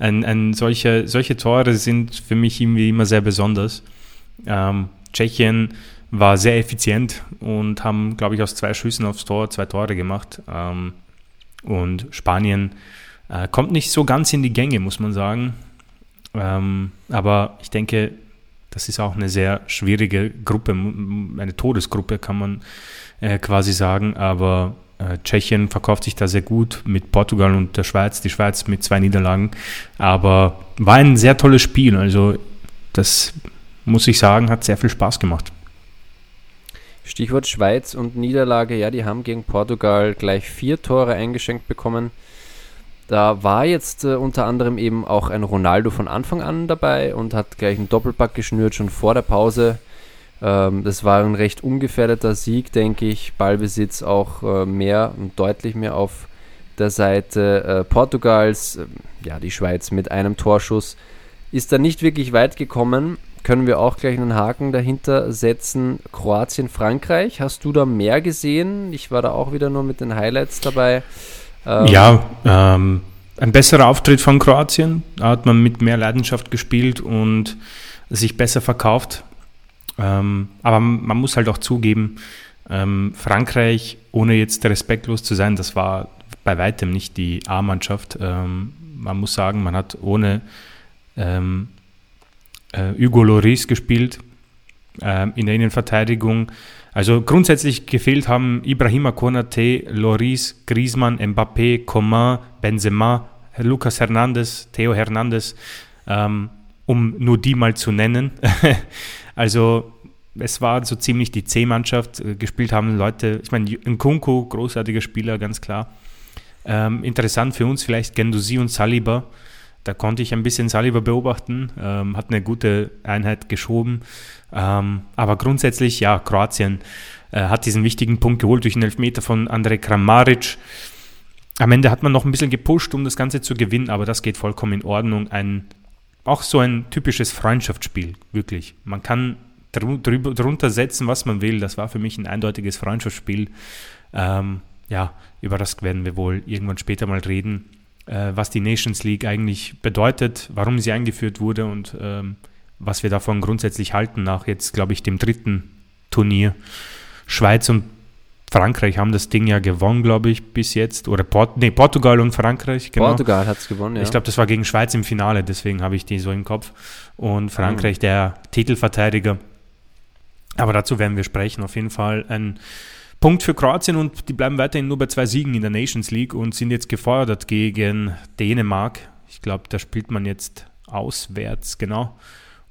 ein, ein solche, solche Tore sind für mich irgendwie immer sehr besonders. Ähm, Tschechien war sehr effizient und haben, glaube ich, aus zwei Schüssen aufs Tor zwei Tore gemacht. Ähm, und Spanien äh, kommt nicht so ganz in die Gänge, muss man sagen. Ähm, aber ich denke, das ist auch eine sehr schwierige Gruppe, eine Todesgruppe, kann man äh, quasi sagen, aber äh, Tschechien verkauft sich da sehr gut mit Portugal und der Schweiz, die Schweiz mit zwei Niederlagen, aber war ein sehr tolles Spiel, also das muss ich sagen, hat sehr viel Spaß gemacht. Stichwort Schweiz und Niederlage, ja, die haben gegen Portugal gleich vier Tore eingeschenkt bekommen. Da war jetzt äh, unter anderem eben auch ein Ronaldo von Anfang an dabei und hat gleich einen Doppelpack geschnürt, schon vor der Pause. Ähm, das war ein recht ungefährdeter Sieg, denke ich. Ballbesitz auch äh, mehr und deutlich mehr auf der Seite äh, Portugals. Ähm, ja, die Schweiz mit einem Torschuss ist da nicht wirklich weit gekommen. Können wir auch gleich einen Haken dahinter setzen. Kroatien, Frankreich. Hast du da mehr gesehen? Ich war da auch wieder nur mit den Highlights dabei. Ähm, ja, ähm, ein besserer Auftritt von Kroatien. Da hat man mit mehr Leidenschaft gespielt und sich besser verkauft. Ähm, aber man muss halt auch zugeben, ähm, Frankreich, ohne jetzt respektlos zu sein, das war bei weitem nicht die A-Mannschaft. Ähm, man muss sagen, man hat ohne ähm, äh, Hugo Loris gespielt äh, in der Innenverteidigung. Also grundsätzlich gefehlt haben Ibrahima Konate, Loris, Griezmann, Mbappé, Coman, Benzema, Lucas Hernandez, Theo Hernandez, ähm, um nur die mal zu nennen. (laughs) Also es war so ziemlich die C-Mannschaft. Äh, gespielt haben Leute, ich meine, Nkunku, großartiger Spieler, ganz klar. Ähm, interessant für uns vielleicht Gendusi und Saliba. Da konnte ich ein bisschen Saliba beobachten, ähm, hat eine gute Einheit geschoben. Ähm, aber grundsätzlich, ja, Kroatien äh, hat diesen wichtigen Punkt geholt durch einen Elfmeter von Andrej Kramaric. Am Ende hat man noch ein bisschen gepusht, um das Ganze zu gewinnen, aber das geht vollkommen in Ordnung. Ein auch so ein typisches Freundschaftsspiel, wirklich. Man kann drüber, drunter setzen, was man will. Das war für mich ein eindeutiges Freundschaftsspiel. Ähm, ja, über das werden wir wohl irgendwann später mal reden, äh, was die Nations League eigentlich bedeutet, warum sie eingeführt wurde und ähm, was wir davon grundsätzlich halten nach jetzt, glaube ich, dem dritten Turnier. Schweiz und Frankreich haben das Ding ja gewonnen, glaube ich, bis jetzt. Oder Port nee, Portugal und Frankreich, genau. Portugal hat es gewonnen, ja. Ich glaube, das war gegen Schweiz im Finale, deswegen habe ich die so im Kopf. Und Frankreich, mhm. der Titelverteidiger. Aber dazu werden wir sprechen. Auf jeden Fall ein Punkt für Kroatien und die bleiben weiterhin nur bei zwei Siegen in der Nations League und sind jetzt gefordert gegen Dänemark. Ich glaube, da spielt man jetzt auswärts, genau.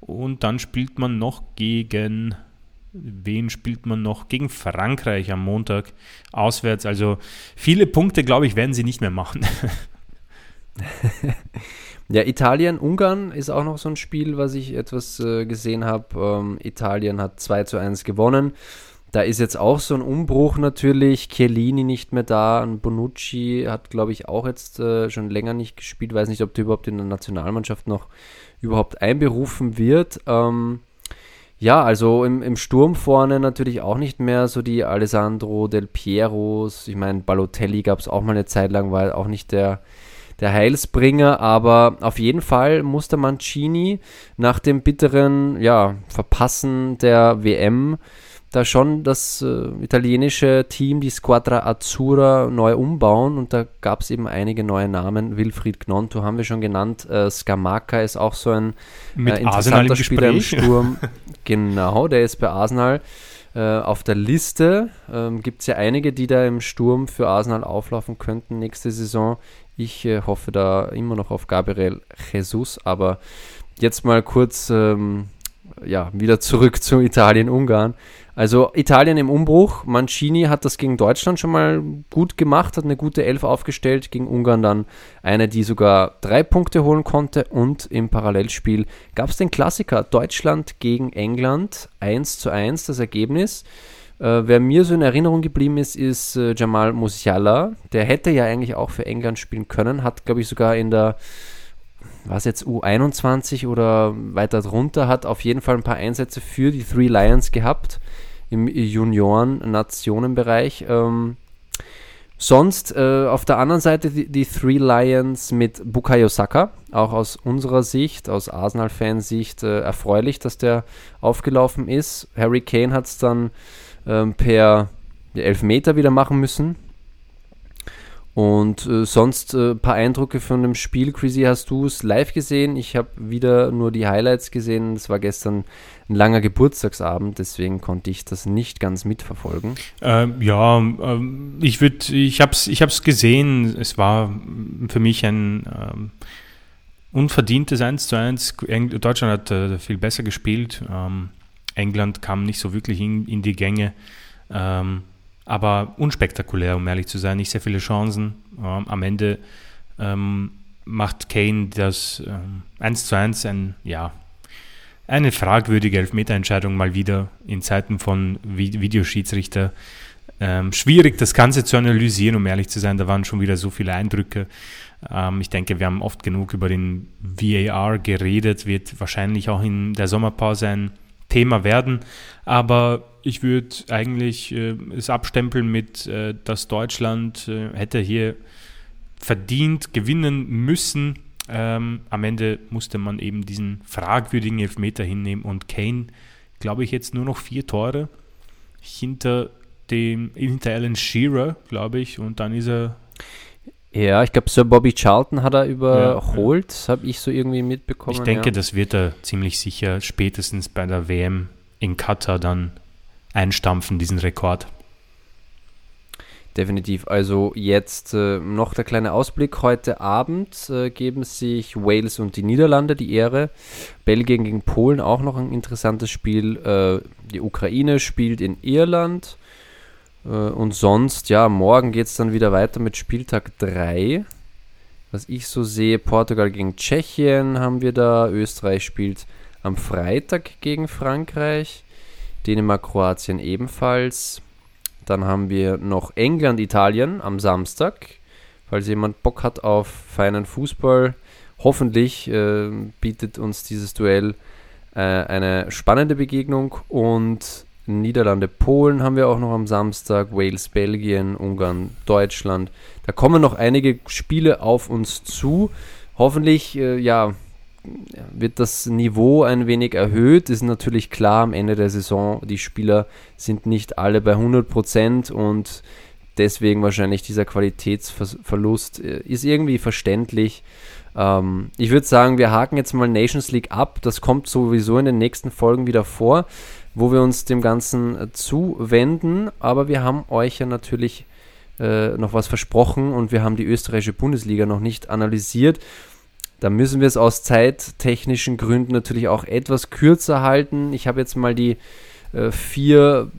Und dann spielt man noch gegen wen spielt man noch? Gegen Frankreich am Montag auswärts. Also viele Punkte, glaube ich, werden sie nicht mehr machen. (laughs) ja, Italien, Ungarn ist auch noch so ein Spiel, was ich etwas äh, gesehen habe. Ähm, Italien hat 2 zu 1 gewonnen. Da ist jetzt auch so ein Umbruch natürlich. Chiellini nicht mehr da. Und Bonucci hat, glaube ich, auch jetzt äh, schon länger nicht gespielt. Weiß nicht, ob der überhaupt in der Nationalmannschaft noch überhaupt einberufen wird. Ähm, ja, also im, im Sturm vorne natürlich auch nicht mehr so die Alessandro Del Pieros. Ich meine, Balotelli gab es auch mal eine Zeit lang, war auch nicht der, der Heilsbringer, aber auf jeden Fall musste Mancini nach dem bitteren ja, Verpassen der WM da schon das äh, italienische Team, die Squadra Azzurra, neu umbauen und da gab es eben einige neue Namen. Wilfried Gnonto haben wir schon genannt. Äh, Scamacca ist auch so ein äh, interessanter im Spieler im Sturm. (laughs) genau, der ist bei Arsenal äh, auf der Liste. Ähm, Gibt es ja einige, die da im Sturm für Arsenal auflaufen könnten nächste Saison. Ich äh, hoffe da immer noch auf Gabriel Jesus, aber jetzt mal kurz ähm, ja, wieder zurück zu Italien-Ungarn. Also Italien im Umbruch. Mancini hat das gegen Deutschland schon mal gut gemacht, hat eine gute Elf aufgestellt. Gegen Ungarn dann eine, die sogar drei Punkte holen konnte. Und im Parallelspiel gab es den Klassiker Deutschland gegen England. 1 zu 1 das Ergebnis. Äh, wer mir so in Erinnerung geblieben ist, ist äh, Jamal Musiala. Der hätte ja eigentlich auch für England spielen können, hat, glaube ich, sogar in der was jetzt U21 oder weiter drunter, hat auf jeden Fall ein paar Einsätze für die Three Lions gehabt im Junioren-Nationenbereich. Ähm, sonst äh, auf der anderen Seite die, die, Three Lions mit Bukayo Saka, auch aus unserer Sicht, aus Arsenal-Fansicht äh, erfreulich, dass der aufgelaufen ist. Harry Kane hat es dann ähm, per Elfmeter wieder machen müssen. Und äh, sonst ein äh, paar Eindrücke von dem Spiel. Chrissy, hast du es live gesehen? Ich habe wieder nur die Highlights gesehen. Es war gestern ein langer Geburtstagsabend, deswegen konnte ich das nicht ganz mitverfolgen. Ähm, ja, ähm, ich würde, ich habe es ich hab's gesehen. Es war für mich ein ähm, unverdientes 1 zu 1. Deutschland hat äh, viel besser gespielt. Ähm, England kam nicht so wirklich in, in die Gänge. Ähm, aber unspektakulär, um ehrlich zu sein. Nicht sehr viele Chancen. Ähm, am Ende macht Kane das ähm, 1 zu 1 ein, ja, eine fragwürdige Elfmeterentscheidung mal wieder in Zeiten von Videoschiedsrichter. Ähm, schwierig, das Ganze zu analysieren, um ehrlich zu sein. Da waren schon wieder so viele Eindrücke. Ähm, ich denke, wir haben oft genug über den VAR geredet, wird wahrscheinlich auch in der Sommerpause ein Thema werden. Aber ich würde eigentlich äh, es abstempeln mit, äh, dass Deutschland äh, hätte hier verdient gewinnen müssen. Ähm, am Ende musste man eben diesen fragwürdigen Elfmeter hinnehmen und Kane, glaube ich, jetzt nur noch vier Tore hinter dem hinter Alan Shearer, glaube ich, und dann ist er ja, ich glaube, Sir Bobby Charlton hat er überholt, ja, ja. habe ich so irgendwie mitbekommen. Ich denke, ja. das wird er ziemlich sicher spätestens bei der WM in Katar dann einstampfen, diesen Rekord. Definitiv. Also jetzt äh, noch der kleine Ausblick. Heute Abend äh, geben sich Wales und die Niederlande die Ehre. Belgien gegen Polen auch noch ein interessantes Spiel. Äh, die Ukraine spielt in Irland. Äh, und sonst, ja, morgen geht es dann wieder weiter mit Spieltag 3. Was ich so sehe, Portugal gegen Tschechien haben wir da. Österreich spielt am Freitag gegen Frankreich. Dänemark, Kroatien ebenfalls. Dann haben wir noch England, Italien am Samstag. Falls jemand Bock hat auf feinen Fußball, hoffentlich äh, bietet uns dieses Duell äh, eine spannende Begegnung. Und Niederlande, Polen haben wir auch noch am Samstag, Wales, Belgien, Ungarn, Deutschland. Da kommen noch einige Spiele auf uns zu. Hoffentlich, äh, ja, wird das Niveau ein wenig erhöht. Ist natürlich klar, am Ende der Saison, die Spieler sind nicht alle bei 100% und deswegen wahrscheinlich dieser Qualitätsverlust äh, ist irgendwie verständlich. Ähm, ich würde sagen, wir haken jetzt mal Nations League ab. Das kommt sowieso in den nächsten Folgen wieder vor, wo wir uns dem Ganzen äh, zuwenden. Aber wir haben euch ja natürlich äh, noch was versprochen und wir haben die österreichische Bundesliga noch nicht analysiert. Da müssen wir es aus zeittechnischen Gründen natürlich auch etwas kürzer halten. Ich habe jetzt mal die äh, vier,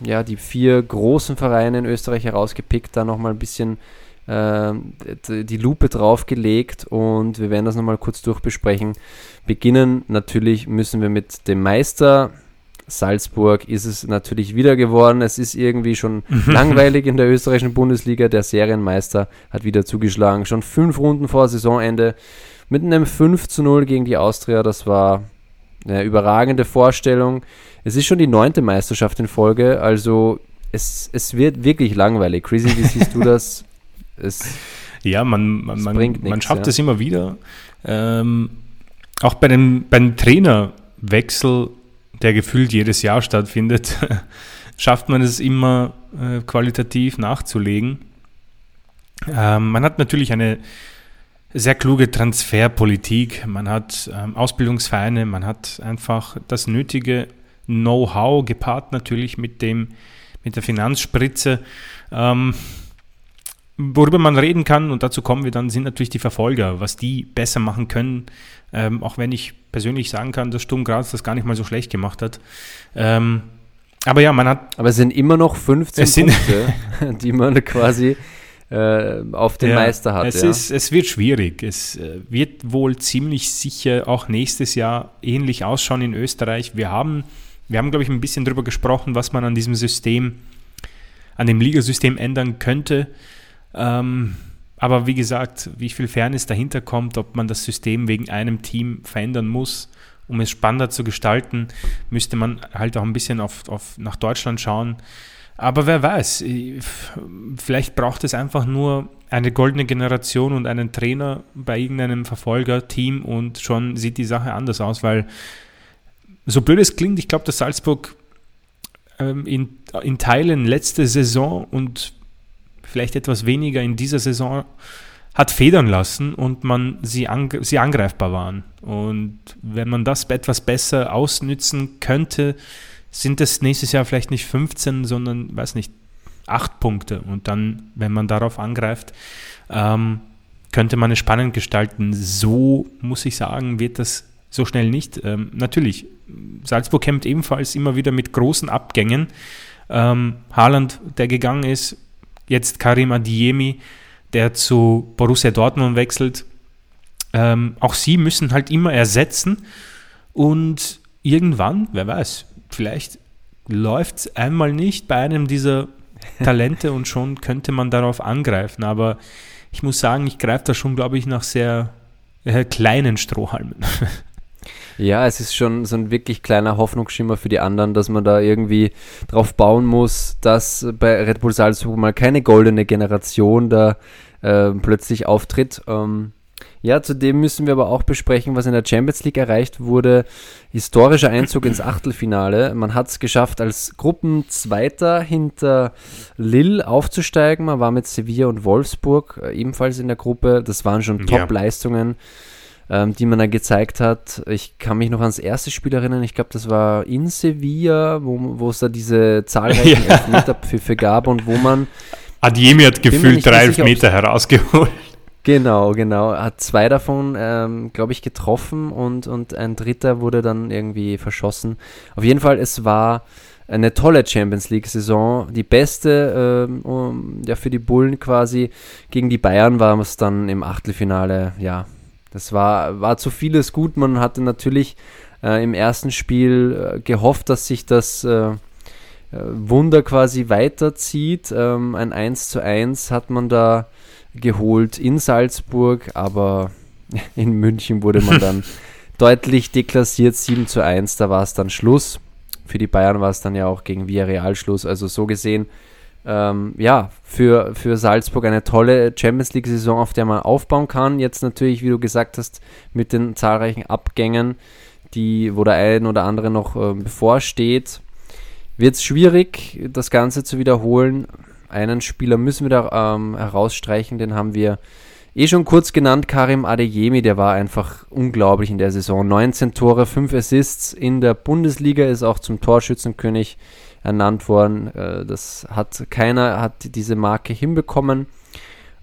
ja, die vier großen Vereine in Österreich herausgepickt, da nochmal ein bisschen äh, die Lupe draufgelegt und wir werden das nochmal kurz durchbesprechen. Beginnen natürlich müssen wir mit dem Meister. Salzburg ist es natürlich wieder geworden. Es ist irgendwie schon (laughs) langweilig in der österreichischen Bundesliga. Der Serienmeister hat wieder zugeschlagen. Schon fünf Runden vor Saisonende mit einem 5 zu 0 gegen die Austria. Das war eine überragende Vorstellung. Es ist schon die neunte Meisterschaft in Folge, also es, es wird wirklich langweilig. Crazy, wie siehst du das? (laughs) Es, ja, man, man, man, nix, man schafft es ja. immer wieder. Ähm, auch bei dem, beim Trainerwechsel, der gefühlt jedes Jahr stattfindet, (laughs) schafft man es immer äh, qualitativ nachzulegen. Ähm, man hat natürlich eine sehr kluge Transferpolitik, man hat ähm, Ausbildungsvereine, man hat einfach das nötige Know-how gepaart natürlich mit dem mit der Finanzspritze. Ähm, worüber man reden kann, und dazu kommen wir dann, sind natürlich die Verfolger, was die besser machen können, ähm, auch wenn ich persönlich sagen kann, dass Sturm Graz das gar nicht mal so schlecht gemacht hat. Ähm, aber ja, man hat. Aber es sind immer noch 15 Punkte, (laughs) die man quasi äh, auf den ja, Meister hat. Es, ja. ist, es wird schwierig. Es äh, wird wohl ziemlich sicher auch nächstes Jahr ähnlich ausschauen in Österreich. Wir haben, wir haben glaube ich, ein bisschen darüber gesprochen, was man an diesem System, an dem Ligasystem ändern könnte. Ähm, aber wie gesagt, wie viel Fairness dahinter kommt, ob man das System wegen einem Team verändern muss, um es spannender zu gestalten, müsste man halt auch ein bisschen auf, auf nach Deutschland schauen. Aber wer weiß, vielleicht braucht es einfach nur eine goldene Generation und einen Trainer bei irgendeinem Verfolgerteam und schon sieht die Sache anders aus, weil so blöd es klingt, ich glaube, dass Salzburg ähm, in, in Teilen letzte Saison und vielleicht etwas weniger in dieser Saison hat federn lassen und man sie, ang sie angreifbar waren. Und wenn man das etwas besser ausnützen könnte, sind es nächstes Jahr vielleicht nicht 15, sondern, weiß nicht, 8 Punkte. Und dann, wenn man darauf angreift, ähm, könnte man es spannend gestalten. So, muss ich sagen, wird das so schnell nicht. Ähm, natürlich, Salzburg kämpft ebenfalls immer wieder mit großen Abgängen. Ähm, Haaland, der gegangen ist, jetzt Karim Adiemi, der zu Borussia Dortmund wechselt. Ähm, auch sie müssen halt immer ersetzen und irgendwann, wer weiß, vielleicht läuft es einmal nicht bei einem dieser Talente und schon könnte man darauf angreifen. Aber ich muss sagen, ich greife da schon, glaube ich, nach sehr äh, kleinen Strohhalmen. (laughs) Ja, es ist schon so ein wirklich kleiner Hoffnungsschimmer für die anderen, dass man da irgendwie drauf bauen muss, dass bei Red Bull Salzburg mal keine goldene Generation da äh, plötzlich auftritt. Ähm, ja, zudem müssen wir aber auch besprechen, was in der Champions League erreicht wurde. Historischer Einzug ins Achtelfinale. Man hat es geschafft, als Gruppenzweiter hinter Lille aufzusteigen. Man war mit Sevilla und Wolfsburg äh, ebenfalls in der Gruppe. Das waren schon Top-Leistungen. Ähm, die man da gezeigt hat. Ich kann mich noch ans erste Spiel erinnern. Ich glaube, das war in Sevilla, wo es da diese zahlreichen (laughs) ja. Elfmeterpfiffe gab und wo man. Adiemi hat gefühlt drei Elfmeter herausgeholt. Genau, genau. Hat zwei davon, ähm, glaube ich, getroffen und, und ein dritter wurde dann irgendwie verschossen. Auf jeden Fall, es war eine tolle Champions League-Saison. Die beste ähm, um, ja, für die Bullen quasi. Gegen die Bayern war es dann im Achtelfinale, ja, das war, war zu vieles gut. Man hatte natürlich äh, im ersten Spiel äh, gehofft, dass sich das äh, äh Wunder quasi weiterzieht. Ähm, ein 1 zu 1 hat man da geholt in Salzburg, aber in München wurde man dann (laughs) deutlich deklassiert, 7 zu 1, da war es dann Schluss. Für die Bayern war es dann ja auch gegen Villarreal Schluss. Also so gesehen ähm, ja, für, für Salzburg eine tolle Champions League-Saison, auf der man aufbauen kann. Jetzt natürlich, wie du gesagt hast, mit den zahlreichen Abgängen, die, wo der ein oder andere noch äh, bevorsteht, wird es schwierig, das Ganze zu wiederholen. Einen Spieler müssen wir da ähm, herausstreichen, den haben wir eh schon kurz genannt, Karim Adeyemi, der war einfach unglaublich in der Saison. 19 Tore, 5 Assists in der Bundesliga, ist auch zum Torschützenkönig ernannt worden. Äh, das hat keiner hat diese Marke hinbekommen.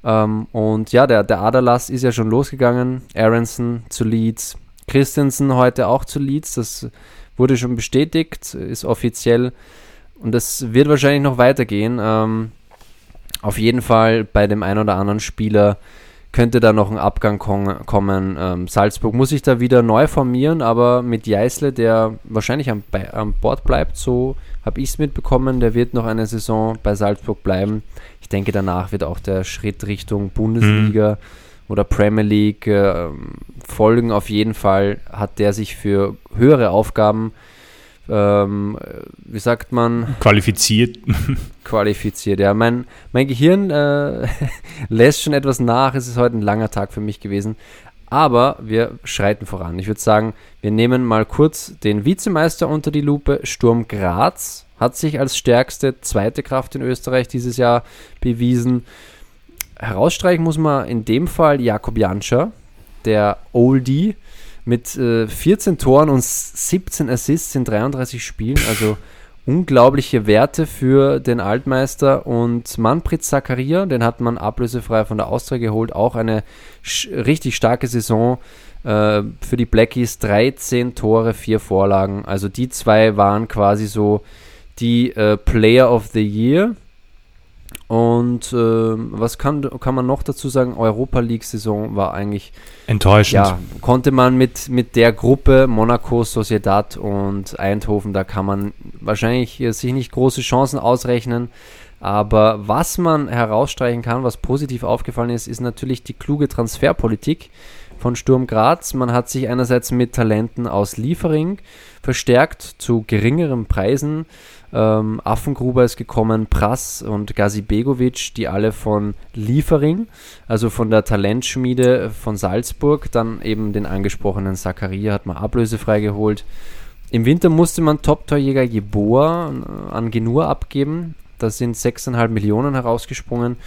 Ähm, und ja, der, der Aderlass ist ja schon losgegangen. Aronson zu Leeds, Christensen heute auch zu Leeds. Das wurde schon bestätigt, ist offiziell und das wird wahrscheinlich noch weitergehen. Auf jeden Fall bei dem einen oder anderen Spieler könnte da noch ein Abgang kommen. Ähm, Salzburg muss sich da wieder neu formieren, aber mit Jeißle, der wahrscheinlich am, am Bord bleibt, so habe ich es mitbekommen, der wird noch eine Saison bei Salzburg bleiben. Ich denke, danach wird auch der Schritt Richtung Bundesliga mhm. oder Premier League äh, folgen. Auf jeden Fall hat der sich für höhere Aufgaben äh, ähm, wie sagt man? Qualifiziert. Qualifiziert, ja. Mein, mein Gehirn äh, (laughs) lässt schon etwas nach. Es ist heute ein langer Tag für mich gewesen. Aber wir schreiten voran. Ich würde sagen, wir nehmen mal kurz den Vizemeister unter die Lupe. Sturm Graz hat sich als stärkste zweite Kraft in Österreich dieses Jahr bewiesen. Herausstreichen muss man in dem Fall Jakob Janscher, der Oldie, mit äh, 14 Toren und 17 Assists in 33 Spielen. Also unglaubliche Werte für den Altmeister. Und Manfred Zakaria, den hat man ablösefrei von der Austria geholt, auch eine richtig starke Saison äh, für die Blackies. 13 Tore, 4 Vorlagen. Also die zwei waren quasi so die äh, Player of the Year. Und äh, was kann, kann man noch dazu sagen? Europa League-Saison war eigentlich enttäuschend. Ja, konnte man mit, mit der Gruppe Monaco, Sociedad und Eindhoven, da kann man wahrscheinlich äh, sich nicht große Chancen ausrechnen. Aber was man herausstreichen kann, was positiv aufgefallen ist, ist natürlich die kluge Transferpolitik von Sturm Graz. Man hat sich einerseits mit Talenten aus Liefering verstärkt zu geringeren Preisen ähm, Affengruber ist gekommen, Prass und Gazi Begovic, die alle von Liefering, also von der Talentschmiede von Salzburg, dann eben den angesprochenen Zakaria hat man ablösefrei geholt. Im Winter musste man Top-Torjäger Jeboa äh, an Genur abgeben. Da sind 6,5 Millionen herausgesprungen.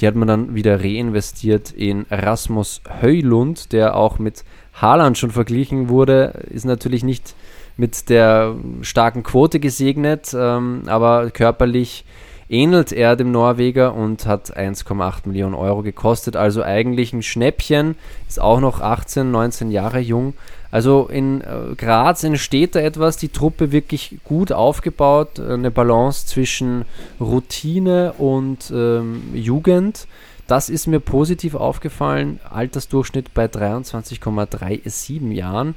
Die hat man dann wieder reinvestiert in Rasmus Heulund, der auch mit Haaland schon verglichen wurde. Ist natürlich nicht mit der starken Quote gesegnet, ähm, aber körperlich ähnelt er dem Norweger und hat 1,8 Millionen Euro gekostet. Also eigentlich ein Schnäppchen, ist auch noch 18, 19 Jahre jung. Also in äh, Graz entsteht da etwas, die Truppe wirklich gut aufgebaut, eine Balance zwischen Routine und ähm, Jugend. Das ist mir positiv aufgefallen. Altersdurchschnitt bei 23,37 Jahren.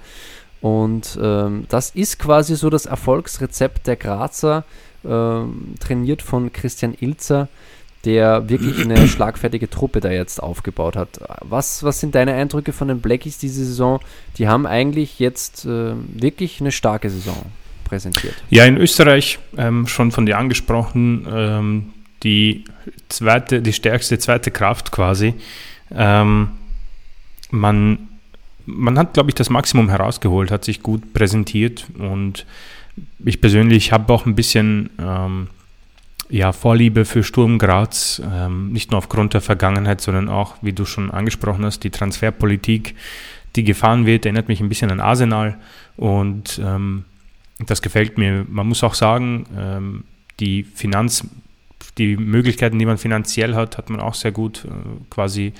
Und ähm, das ist quasi so das Erfolgsrezept der Grazer, ähm, trainiert von Christian Ilzer, der wirklich eine (clears throat) schlagfertige Truppe da jetzt aufgebaut hat. Was, was sind deine Eindrücke von den Blackies diese Saison? Die haben eigentlich jetzt äh, wirklich eine starke Saison präsentiert. Ja, in Österreich ähm, schon von dir angesprochen, ähm, die zweite, die stärkste zweite Kraft quasi. Ähm, man man hat, glaube ich, das Maximum herausgeholt, hat sich gut präsentiert und ich persönlich habe auch ein bisschen ähm, ja, Vorliebe für Sturm Graz, ähm, nicht nur aufgrund der Vergangenheit, sondern auch, wie du schon angesprochen hast, die Transferpolitik, die gefahren wird, erinnert mich ein bisschen an Arsenal und ähm, das gefällt mir. Man muss auch sagen, ähm, die Finanz, die Möglichkeiten, die man finanziell hat, hat man auch sehr gut äh, quasi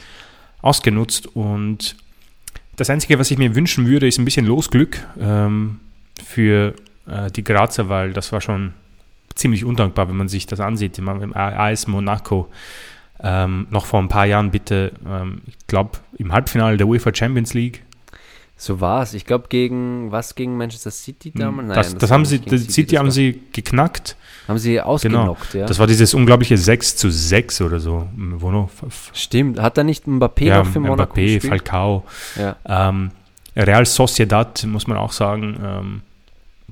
ausgenutzt und das Einzige, was ich mir wünschen würde, ist ein bisschen Losglück ähm, für äh, die Grazer, weil das war schon ziemlich undankbar, wenn man sich das ansieht. Im, AS Monaco ähm, noch vor ein paar Jahren bitte, ähm, ich glaube, im Halbfinale der UEFA Champions League so war es. Ich glaube, gegen was gegen Manchester City hm, damals? Nein, das, das, das haben sie, City, City haben sie geknackt. Haben sie ausgenockt, genau. ja. Das war dieses unglaubliche 6 zu 6 oder so. Wo noch, Stimmt, hat da nicht Mbappé ja, noch für Monaco Mbappé, gespielt? Falcao. Ja. Ähm, Real Sociedad, muss man auch sagen, ähm,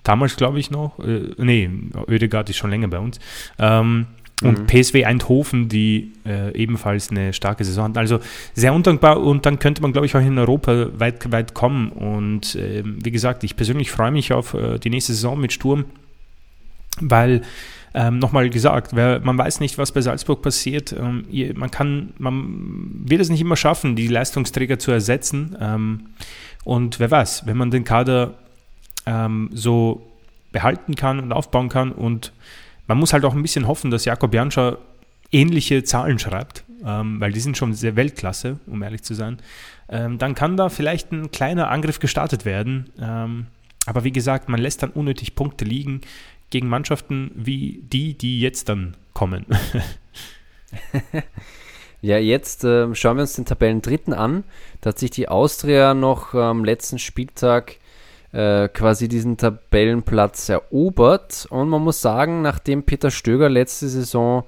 damals glaube ich noch, äh, nee, Oedegaard ist schon länger bei uns. Ähm, und mhm. PSW Eindhoven, die äh, ebenfalls eine starke Saison hatten. Also sehr undankbar und dann könnte man, glaube ich, auch in Europa weit, weit kommen. Und äh, wie gesagt, ich persönlich freue mich auf äh, die nächste Saison mit Sturm, weil ähm, nochmal gesagt, wer, man weiß nicht, was bei Salzburg passiert. Ähm, ihr, man kann, man wird es nicht immer schaffen, die Leistungsträger zu ersetzen. Ähm, und wer weiß, wenn man den Kader ähm, so behalten kann und aufbauen kann und man muss halt auch ein bisschen hoffen, dass Jakob Janscher ähnliche Zahlen schreibt, ähm, weil die sind schon sehr Weltklasse, um ehrlich zu sein. Ähm, dann kann da vielleicht ein kleiner Angriff gestartet werden. Ähm, aber wie gesagt, man lässt dann unnötig Punkte liegen gegen Mannschaften wie die, die jetzt dann kommen. (laughs) ja, jetzt äh, schauen wir uns den Tabellendritten an. Da hat sich die Austria noch am letzten Spieltag äh, quasi diesen Tabellenplatz erobert. Und man muss sagen, nachdem Peter Stöger letzte Saison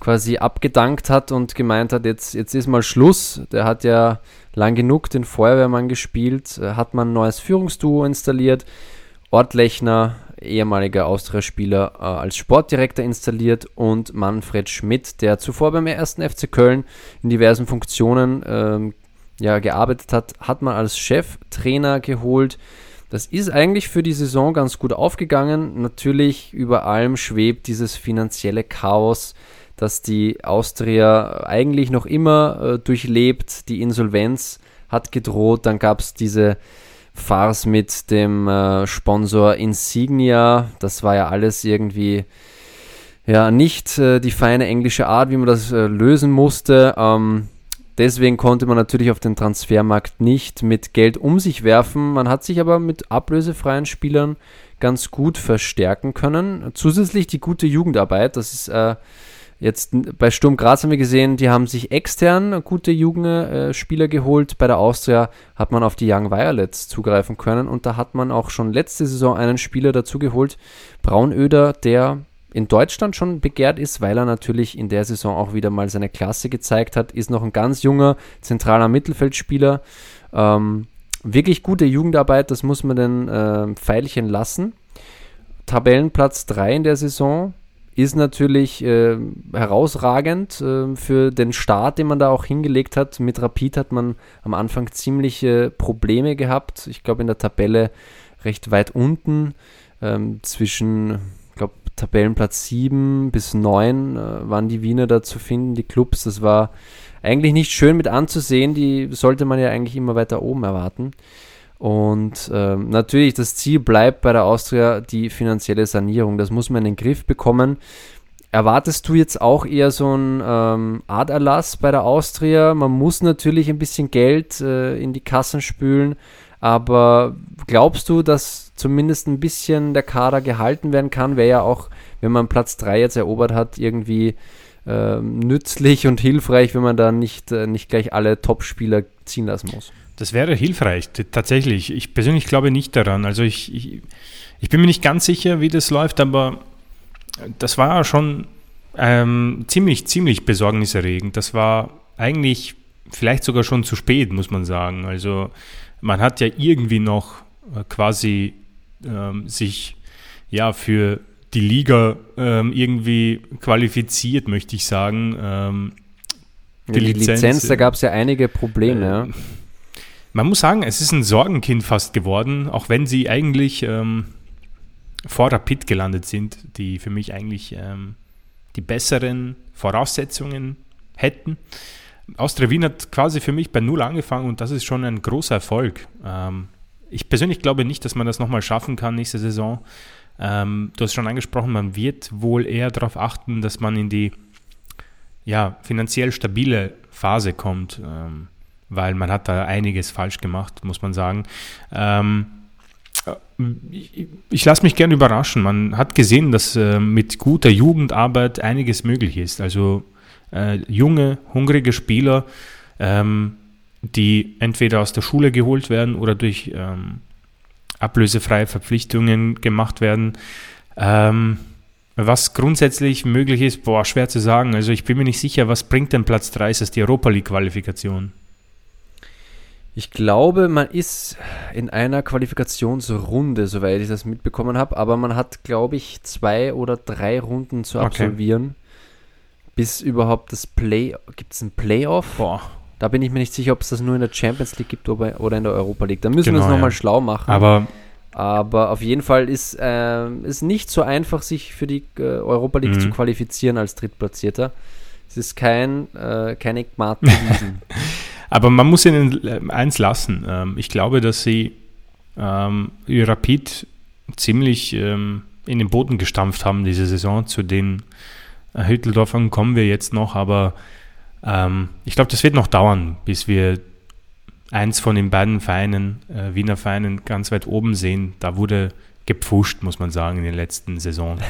quasi abgedankt hat und gemeint hat, jetzt, jetzt ist mal Schluss. Der hat ja lang genug den Feuerwehrmann gespielt, äh, hat man ein neues Führungsduo installiert. Ort Lechner, ehemaliger Austria-Spieler, äh, als Sportdirektor installiert und Manfred Schmidt, der zuvor beim ersten FC Köln in diversen Funktionen ähm, ja, gearbeitet hat, hat man als Cheftrainer geholt. Das ist eigentlich für die Saison ganz gut aufgegangen. Natürlich über allem schwebt dieses finanzielle Chaos, das die Austria eigentlich noch immer äh, durchlebt. Die Insolvenz hat gedroht. Dann gab es diese Farce mit dem äh, Sponsor Insignia. Das war ja alles irgendwie ja nicht äh, die feine englische Art, wie man das äh, lösen musste. Ähm, deswegen konnte man natürlich auf den Transfermarkt nicht mit Geld um sich werfen. Man hat sich aber mit ablösefreien Spielern ganz gut verstärken können. Zusätzlich die gute Jugendarbeit, das ist äh, jetzt bei Sturm Graz haben wir gesehen, die haben sich extern gute Jugendspieler äh, geholt. Bei der Austria hat man auf die Young Violets zugreifen können und da hat man auch schon letzte Saison einen Spieler dazu geholt, Braunöder, der in Deutschland schon begehrt ist, weil er natürlich in der Saison auch wieder mal seine Klasse gezeigt hat, ist noch ein ganz junger zentraler Mittelfeldspieler. Ähm, wirklich gute Jugendarbeit, das muss man den äh, Pfeilchen lassen. Tabellenplatz 3 in der Saison ist natürlich äh, herausragend äh, für den Start, den man da auch hingelegt hat. Mit Rapid hat man am Anfang ziemliche Probleme gehabt. Ich glaube in der Tabelle recht weit unten ähm, zwischen Tabellenplatz 7 bis 9 äh, waren die Wiener da zu finden, die Clubs. Das war eigentlich nicht schön mit anzusehen. Die sollte man ja eigentlich immer weiter oben erwarten. Und ähm, natürlich, das Ziel bleibt bei der Austria die finanzielle Sanierung. Das muss man in den Griff bekommen. Erwartest du jetzt auch eher so ein ähm, Aderlass bei der Austria? Man muss natürlich ein bisschen Geld äh, in die Kassen spülen, aber glaubst du, dass zumindest ein bisschen der Kader gehalten werden kann? Wäre ja auch, wenn man Platz 3 jetzt erobert hat, irgendwie äh, nützlich und hilfreich, wenn man da nicht, äh, nicht gleich alle Top-Spieler ziehen lassen muss. Das wäre hilfreich, tatsächlich. Ich persönlich glaube nicht daran. Also ich, ich, ich bin mir nicht ganz sicher, wie das läuft, aber das war schon ähm, ziemlich, ziemlich besorgniserregend. Das war eigentlich vielleicht sogar schon zu spät, muss man sagen. Also man hat ja irgendwie noch äh, quasi ähm, sich ja für die Liga ähm, irgendwie qualifiziert, möchte ich sagen. Ähm, die, die Lizenz, Lizenz, da gab es ja einige Probleme. Äh, ja. Man muss sagen, es ist ein Sorgenkind fast geworden, auch wenn sie eigentlich ähm, vor Rapid gelandet sind, die für mich eigentlich ähm, die besseren Voraussetzungen hätten. Austria Wien hat quasi für mich bei Null angefangen und das ist schon ein großer Erfolg. Ähm, ich persönlich glaube nicht, dass man das nochmal schaffen kann nächste Saison. Ähm, du hast schon angesprochen, man wird wohl eher darauf achten, dass man in die ja, finanziell stabile Phase kommt, ähm, weil man hat da einiges falsch gemacht, muss man sagen. Ähm, ich, ich lasse mich gerne überraschen. Man hat gesehen, dass äh, mit guter Jugendarbeit einiges möglich ist. Also äh, junge, hungrige Spieler, ähm, die entweder aus der Schule geholt werden oder durch ähm, ablösefreie Verpflichtungen gemacht werden. Ähm, was grundsätzlich möglich ist, boah, schwer zu sagen. Also ich bin mir nicht sicher, was bringt denn Platz 3? Ist das die Europa League-Qualifikation? Ich glaube, man ist in einer Qualifikationsrunde, soweit ich das mitbekommen habe, aber man hat, glaube ich, zwei oder drei Runden zu absolvieren, okay. bis überhaupt das Play. Gibt es ein Playoff? Boah. Da bin ich mir nicht sicher, ob es das nur in der Champions League gibt oder in der Europa League. Da müssen genau, wir uns genau, nochmal ja. schlau machen. Aber, Aber auf jeden Fall ist es äh, nicht so einfach, sich für die äh, Europa League mhm. zu qualifizieren als Drittplatzierter. Es ist kein, äh, kein (laughs) Aber man muss ihnen äh, eins lassen. Ähm, ich glaube, dass sie ähm, Rapid ziemlich ähm, in den Boden gestampft haben diese Saison. Zu den Hütteldorfern kommen wir jetzt noch, aber ähm, ich glaube, das wird noch dauern, bis wir eins von den beiden Vereinen, äh, Wiener Vereinen, ganz weit oben sehen. Da wurde gepfuscht, muss man sagen, in den letzten Saisonen.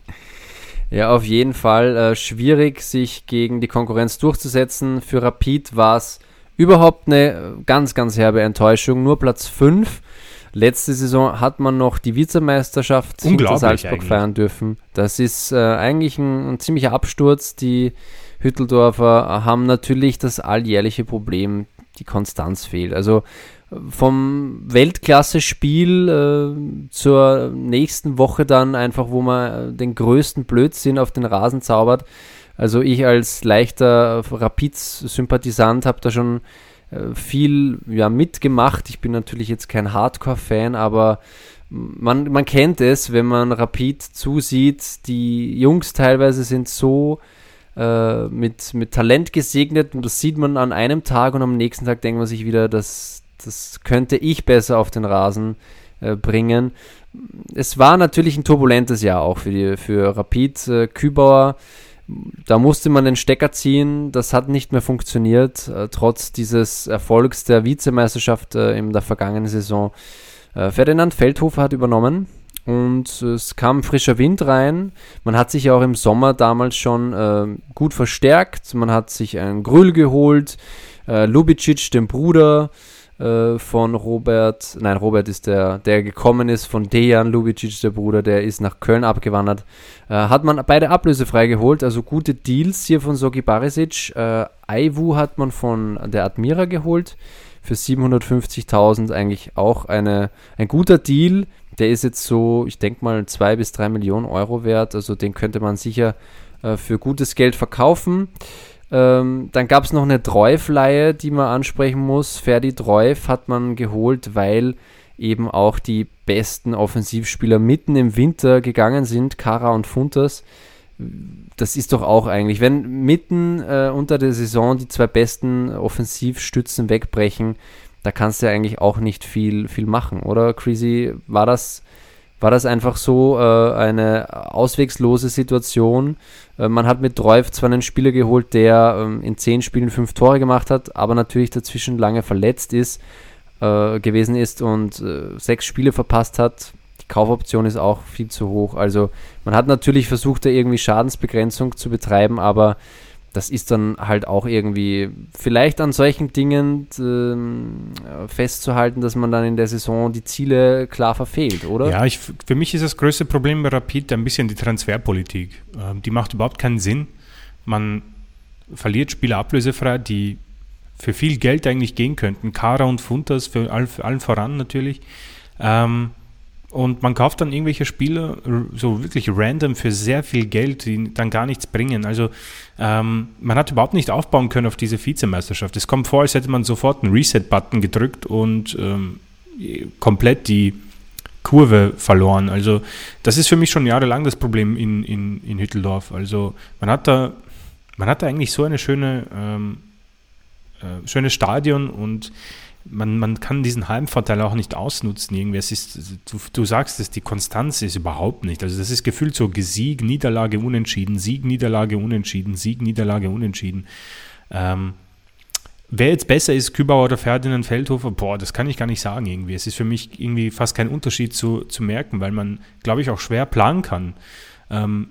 (laughs) ja, auf jeden Fall äh, schwierig, sich gegen die Konkurrenz durchzusetzen. Für Rapid war es überhaupt eine ganz, ganz herbe Enttäuschung. Nur Platz 5. Letzte Saison hat man noch die Vizemeisterschaft hinter Salzburg eigentlich. feiern dürfen. Das ist äh, eigentlich ein, ein ziemlicher Absturz. Die Hütteldorfer haben natürlich das alljährliche Problem, die Konstanz fehlt. Also vom Weltklasse-Spiel äh, zur nächsten Woche dann einfach, wo man den größten Blödsinn auf den Rasen zaubert. Also ich als leichter Rapids-Sympathisant habe da schon äh, viel ja, mitgemacht. Ich bin natürlich jetzt kein Hardcore-Fan, aber man, man kennt es, wenn man Rapid zusieht. Die Jungs teilweise sind so äh, mit, mit Talent gesegnet und das sieht man an einem Tag und am nächsten Tag denkt man sich wieder, das, das könnte ich besser auf den Rasen äh, bringen. Es war natürlich ein turbulentes Jahr auch für, die, für Rapid. Äh, Kübauer, da musste man den Stecker ziehen, das hat nicht mehr funktioniert, äh, trotz dieses Erfolgs der Vizemeisterschaft äh, in der vergangenen Saison. Ferdinand Feldhofer hat übernommen und es kam frischer Wind rein. Man hat sich ja auch im Sommer damals schon äh, gut verstärkt. Man hat sich einen Grüll geholt, äh, Lubicic, den Bruder äh, von Robert, nein, Robert ist der, der gekommen ist von Dejan Lubicic, der Bruder, der ist nach Köln abgewandert. Äh, hat man beide ablösefrei geholt, also gute Deals hier von Sogi Barisic. Äh, Aiwu hat man von der Admira geholt für 750.000 eigentlich auch eine, ein guter Deal der ist jetzt so, ich denke mal, zwei bis drei Millionen Euro wert. Also den könnte man sicher äh, für gutes Geld verkaufen. Ähm, dann gab es noch eine Treuf-Leihe, die man ansprechen muss. Ferdi Treuf hat man geholt, weil eben auch die besten Offensivspieler mitten im Winter gegangen sind, Kara und Funtas. Das ist doch auch eigentlich, wenn mitten äh, unter der Saison die zwei besten Offensivstützen wegbrechen, da kannst du ja eigentlich auch nicht viel, viel machen, oder? Crazy, war das, war das einfach so äh, eine auswegslose Situation? Äh, man hat mit Treuf zwar einen Spieler geholt, der äh, in zehn Spielen fünf Tore gemacht hat, aber natürlich dazwischen lange verletzt ist, äh, gewesen ist und äh, sechs Spiele verpasst hat. Die Kaufoption ist auch viel zu hoch. Also man hat natürlich versucht, da irgendwie Schadensbegrenzung zu betreiben, aber das ist dann halt auch irgendwie vielleicht an solchen Dingen äh, festzuhalten, dass man dann in der Saison die Ziele klar verfehlt, oder? Ja, ich, für mich ist das größte Problem bei Rapid ein bisschen die Transferpolitik. Ähm, die macht überhaupt keinen Sinn. Man verliert Spieler ablösefrei, die für viel Geld eigentlich gehen könnten. Kara und Funtas, für, all, für allen voran natürlich. Ähm, und man kauft dann irgendwelche Spieler so wirklich random für sehr viel Geld, die dann gar nichts bringen. Also ähm, man hat überhaupt nicht aufbauen können auf diese Vizemeisterschaft. Es kommt vor, als hätte man sofort einen Reset-Button gedrückt und ähm, komplett die Kurve verloren. Also das ist für mich schon jahrelang das Problem in, in, in Hütteldorf. Also man hat da, man hat da eigentlich so eine schöne, ähm, äh, schönes Stadion und man, man kann diesen Heimvorteil auch nicht ausnutzen. Irgendwie. Es ist, du, du sagst es, die Konstanz ist überhaupt nicht. Also das ist gefühlt so Sieg, Niederlage, Unentschieden, Sieg, Niederlage, Unentschieden, Sieg, Niederlage, Unentschieden. Ähm, wer jetzt besser ist, Kübauer oder Ferdinand Feldhofer, boah, das kann ich gar nicht sagen irgendwie. Es ist für mich irgendwie fast kein Unterschied zu, zu merken, weil man, glaube ich, auch schwer planen kann. Ähm,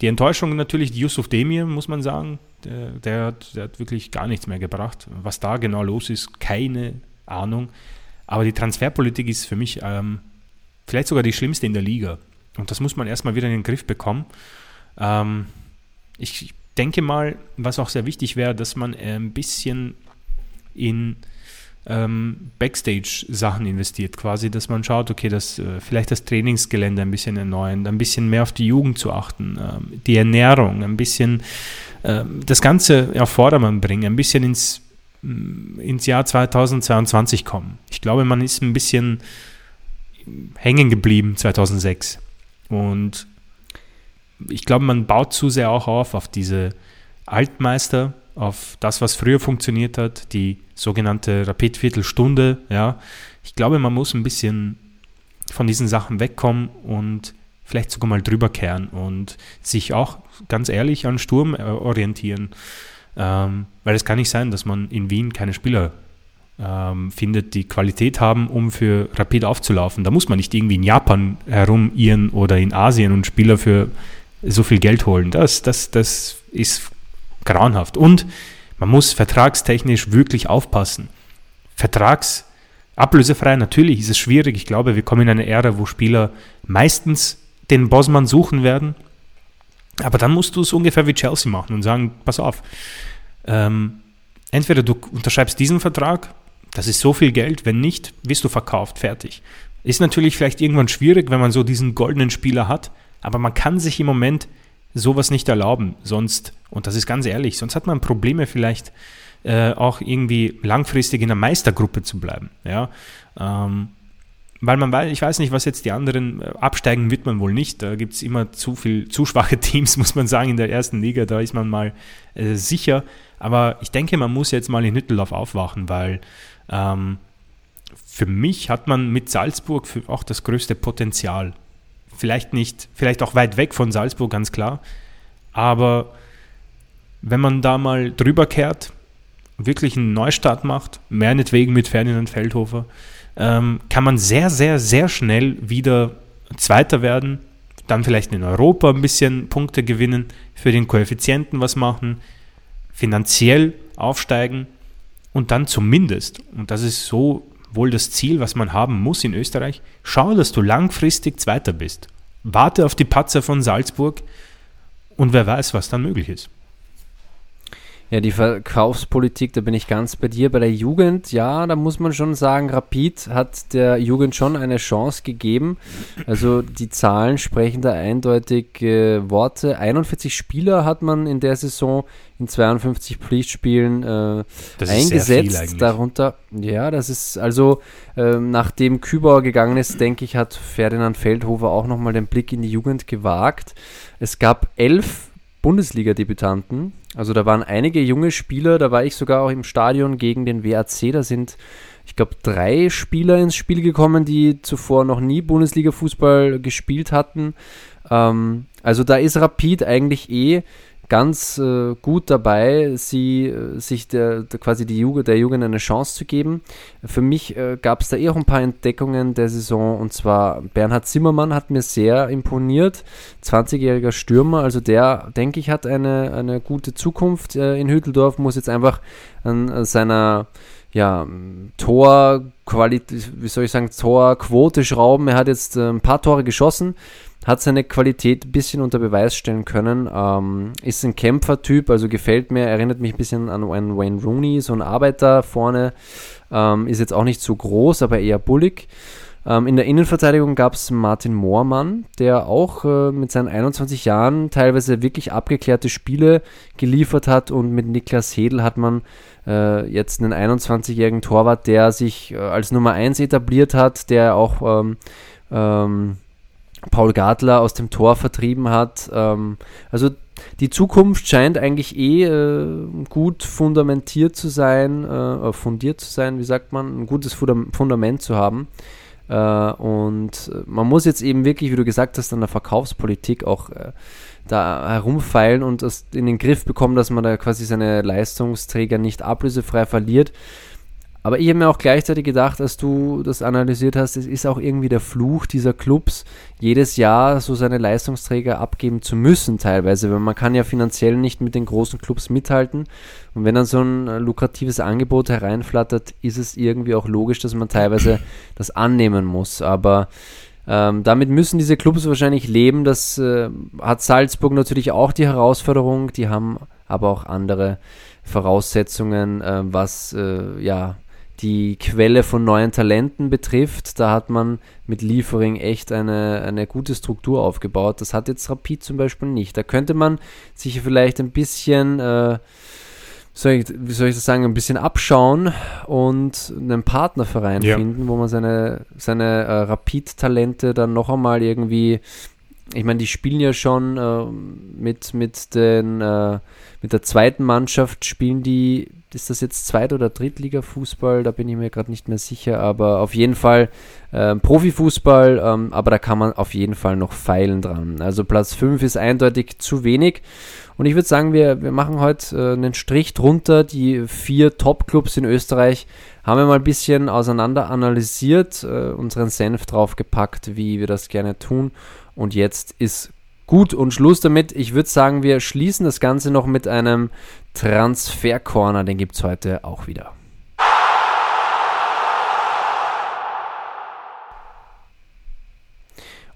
die Enttäuschung natürlich, die Yusuf Demir, muss man sagen, der, der, hat, der, hat, wirklich gar nichts mehr gebracht. Was da genau los ist, keine Ahnung. Aber die Transferpolitik ist für mich ähm, vielleicht sogar die schlimmste in der Liga. Und das muss man erstmal wieder in den Griff bekommen. Ähm, ich denke mal, was auch sehr wichtig wäre, dass man ein bisschen in ähm, Backstage-Sachen investiert, quasi, dass man schaut, okay, dass äh, vielleicht das Trainingsgelände ein bisschen erneuern, ein bisschen mehr auf die Jugend zu achten, ähm, die Ernährung, ein bisschen ähm, das Ganze auf Vordermann bringen, ein bisschen ins, mm, ins Jahr 2022 kommen. Ich glaube, man ist ein bisschen hängen geblieben 2006 und ich glaube, man baut zu sehr auch auf auf diese Altmeister, auf das, was früher funktioniert hat, die sogenannte Rapid-Viertelstunde. Ja. Ich glaube, man muss ein bisschen von diesen Sachen wegkommen und vielleicht sogar mal drüber kehren und sich auch ganz ehrlich an Sturm äh, orientieren. Ähm, weil es kann nicht sein, dass man in Wien keine Spieler ähm, findet, die Qualität haben, um für Rapid aufzulaufen. Da muss man nicht irgendwie in Japan herumirren oder in Asien und Spieler für so viel Geld holen. Das, das, das ist grauenhaft. Und man muss vertragstechnisch wirklich aufpassen. Vertrags ablösefrei, natürlich ist es schwierig. Ich glaube, wir kommen in eine Ära, wo Spieler meistens den Bossmann suchen werden. Aber dann musst du es ungefähr wie Chelsea machen und sagen, pass auf, ähm, entweder du unterschreibst diesen Vertrag, das ist so viel Geld, wenn nicht, wirst du verkauft, fertig. Ist natürlich vielleicht irgendwann schwierig, wenn man so diesen goldenen Spieler hat, aber man kann sich im Moment sowas nicht erlauben, sonst, und das ist ganz ehrlich, sonst hat man Probleme vielleicht äh, auch irgendwie langfristig in der Meistergruppe zu bleiben. Ja? Ähm, weil man weiß, ich weiß nicht, was jetzt die anderen äh, absteigen wird man wohl nicht. Da gibt es immer zu viel, zu schwache (laughs) Teams, muss man sagen, in der ersten Liga. Da ist man mal äh, sicher. Aber ich denke, man muss jetzt mal in Hütteldorf aufwachen, weil ähm, für mich hat man mit Salzburg auch das größte Potenzial. Vielleicht nicht, vielleicht auch weit weg von Salzburg, ganz klar. Aber wenn man da mal drüber kehrt, wirklich einen Neustart macht, meinetwegen mit Ferdinand Feldhofer, ähm, kann man sehr, sehr, sehr schnell wieder Zweiter werden, dann vielleicht in Europa ein bisschen Punkte gewinnen, für den Koeffizienten was machen, finanziell aufsteigen und dann zumindest, und das ist so wohl das Ziel, was man haben muss in Österreich, schau, dass du langfristig Zweiter bist. Warte auf die Patzer von Salzburg und wer weiß, was dann möglich ist. Ja, die Verkaufspolitik, da bin ich ganz bei dir. Bei der Jugend, ja, da muss man schon sagen, Rapid hat der Jugend schon eine Chance gegeben. Also die Zahlen sprechen da eindeutig äh, Worte. 41 Spieler hat man in der Saison in 52 Pflichtspielen äh, eingesetzt. Darunter, ja, das ist also, äh, nachdem Kübauer gegangen ist, denke ich, hat Ferdinand Feldhofer auch nochmal den Blick in die Jugend gewagt. Es gab elf Bundesliga-Debütanten. Also da waren einige junge Spieler, da war ich sogar auch im Stadion gegen den WAC. Da sind, ich glaube, drei Spieler ins Spiel gekommen, die zuvor noch nie Bundesliga-Fußball gespielt hatten. Ähm, also da ist Rapid eigentlich eh ganz äh, gut dabei, sie, äh, sich der, der, quasi die Jugend, der Jugend eine Chance zu geben. Für mich äh, gab es da eh auch ein paar Entdeckungen der Saison. Und zwar Bernhard Zimmermann hat mir sehr imponiert, 20-jähriger Stürmer, also der, denke ich, hat eine, eine gute Zukunft äh, in Hütteldorf, muss jetzt einfach an seiner ja, Torqualität, wie soll ich sagen, Torquote schrauben. Er hat jetzt äh, ein paar Tore geschossen hat seine Qualität ein bisschen unter Beweis stellen können. Ähm, ist ein Kämpfertyp, also gefällt mir, erinnert mich ein bisschen an Wayne Rooney, so ein Arbeiter vorne. Ähm, ist jetzt auch nicht so groß, aber eher bullig. Ähm, in der Innenverteidigung gab es Martin Moormann, der auch äh, mit seinen 21 Jahren teilweise wirklich abgeklärte Spiele geliefert hat und mit Niklas Hedel hat man äh, jetzt einen 21-jährigen Torwart, der sich äh, als Nummer 1 etabliert hat, der auch ähm, ähm, Paul Gartler aus dem Tor vertrieben hat. Ähm, also die Zukunft scheint eigentlich eh äh, gut fundamentiert zu sein, äh, fundiert zu sein, wie sagt man, ein gutes Fundament zu haben. Äh, und man muss jetzt eben wirklich, wie du gesagt hast, an der Verkaufspolitik auch äh, da herumfeilen und das in den Griff bekommen, dass man da quasi seine Leistungsträger nicht ablösefrei verliert. Aber ich habe mir auch gleichzeitig gedacht, als du das analysiert hast, es ist auch irgendwie der Fluch dieser Clubs, jedes Jahr so seine Leistungsträger abgeben zu müssen, teilweise, weil man kann ja finanziell nicht mit den großen Clubs mithalten. Und wenn dann so ein äh, lukratives Angebot hereinflattert, ist es irgendwie auch logisch, dass man teilweise (clears throat) das annehmen muss. Aber ähm, damit müssen diese Clubs wahrscheinlich leben. Das äh, hat Salzburg natürlich auch die Herausforderung. Die haben aber auch andere Voraussetzungen, äh, was äh, ja die Quelle von neuen Talenten betrifft, da hat man mit Liefering echt eine, eine gute Struktur aufgebaut. Das hat jetzt Rapid zum Beispiel nicht. Da könnte man sich vielleicht ein bisschen, äh, soll ich, wie soll ich das sagen, ein bisschen abschauen und einen Partnerverein ja. finden, wo man seine, seine äh, Rapid-Talente dann noch einmal irgendwie ich meine, die spielen ja schon äh, mit, mit, den, äh, mit der zweiten Mannschaft, spielen die, ist das jetzt Zweit- oder Drittliga-Fußball? Da bin ich mir gerade nicht mehr sicher, aber auf jeden Fall äh, Profifußball, ähm, aber da kann man auf jeden Fall noch feilen dran. Also Platz 5 ist eindeutig zu wenig. Und ich würde sagen, wir, wir machen heute äh, einen Strich drunter. Die vier Top-Clubs in Österreich haben wir mal ein bisschen auseinander analysiert, äh, unseren Senf draufgepackt, wie wir das gerne tun. Und jetzt ist gut und Schluss damit. Ich würde sagen, wir schließen das Ganze noch mit einem Transfer-Corner. Den gibt es heute auch wieder.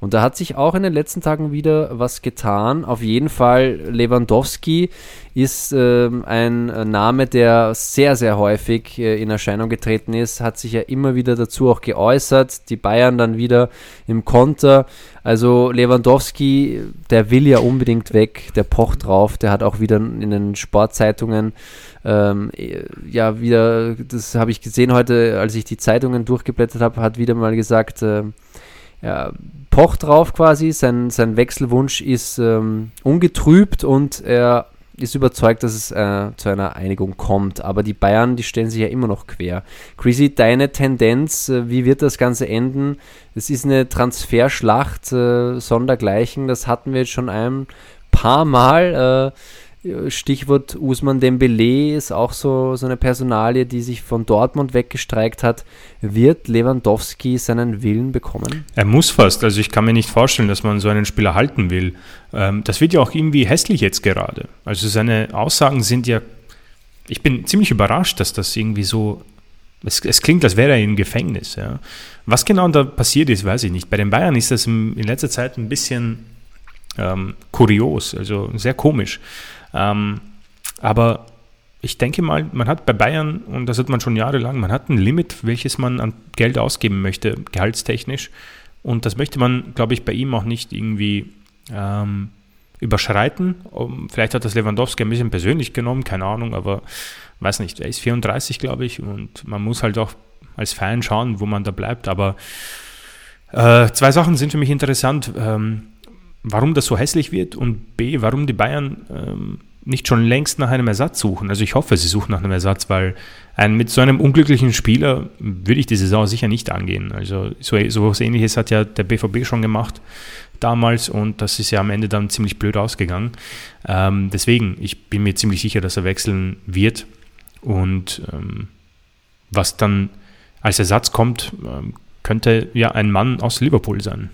Und da hat sich auch in den letzten Tagen wieder was getan. Auf jeden Fall Lewandowski ist äh, ein Name, der sehr, sehr häufig äh, in Erscheinung getreten ist, hat sich ja immer wieder dazu auch geäußert. Die Bayern dann wieder im Konter. Also Lewandowski, der will ja unbedingt weg, der pocht drauf, der hat auch wieder in den Sportzeitungen ähm, ja wieder, das habe ich gesehen heute, als ich die Zeitungen durchgeblättert habe, hat wieder mal gesagt, äh, ja, pocht drauf quasi, sein, sein Wechselwunsch ist ähm, ungetrübt und er ist überzeugt, dass es äh, zu einer Einigung kommt. Aber die Bayern, die stellen sich ja immer noch quer. Chrissy, deine Tendenz, äh, wie wird das Ganze enden? Es ist eine Transferschlacht äh, sondergleichen, das hatten wir jetzt schon ein paar Mal. Stichwort Usman Dembele ist auch so, so eine Personalie, die sich von Dortmund weggestreikt hat. Wird Lewandowski seinen Willen bekommen? Er muss fast. Also ich kann mir nicht vorstellen, dass man so einen Spieler halten will. Ähm, das wird ja auch irgendwie hässlich jetzt gerade. Also seine Aussagen sind ja, ich bin ziemlich überrascht, dass das irgendwie so, es, es klingt, als wäre er im Gefängnis. Ja. Was genau da passiert ist, weiß ich nicht. Bei den Bayern ist das in letzter Zeit ein bisschen ähm, kurios, also sehr komisch. Ähm, aber ich denke mal, man hat bei Bayern, und das hat man schon jahrelang, man hat ein Limit, welches man an Geld ausgeben möchte, gehaltstechnisch. Und das möchte man, glaube ich, bei ihm auch nicht irgendwie ähm, überschreiten. Vielleicht hat das Lewandowski ein bisschen persönlich genommen, keine Ahnung, aber weiß nicht, er ist 34, glaube ich, und man muss halt auch als Fan schauen, wo man da bleibt. Aber äh, zwei Sachen sind für mich interessant. Ähm, warum das so hässlich wird und B, warum die Bayern ähm, nicht schon längst nach einem Ersatz suchen. Also ich hoffe, sie suchen nach einem Ersatz, weil ein, mit so einem unglücklichen Spieler würde ich die Saison sicher nicht angehen. Also so, so was ähnliches hat ja der BVB schon gemacht damals und das ist ja am Ende dann ziemlich blöd ausgegangen. Ähm, deswegen, ich bin mir ziemlich sicher, dass er wechseln wird und ähm, was dann als Ersatz kommt, ähm, könnte ja ein Mann aus Liverpool sein.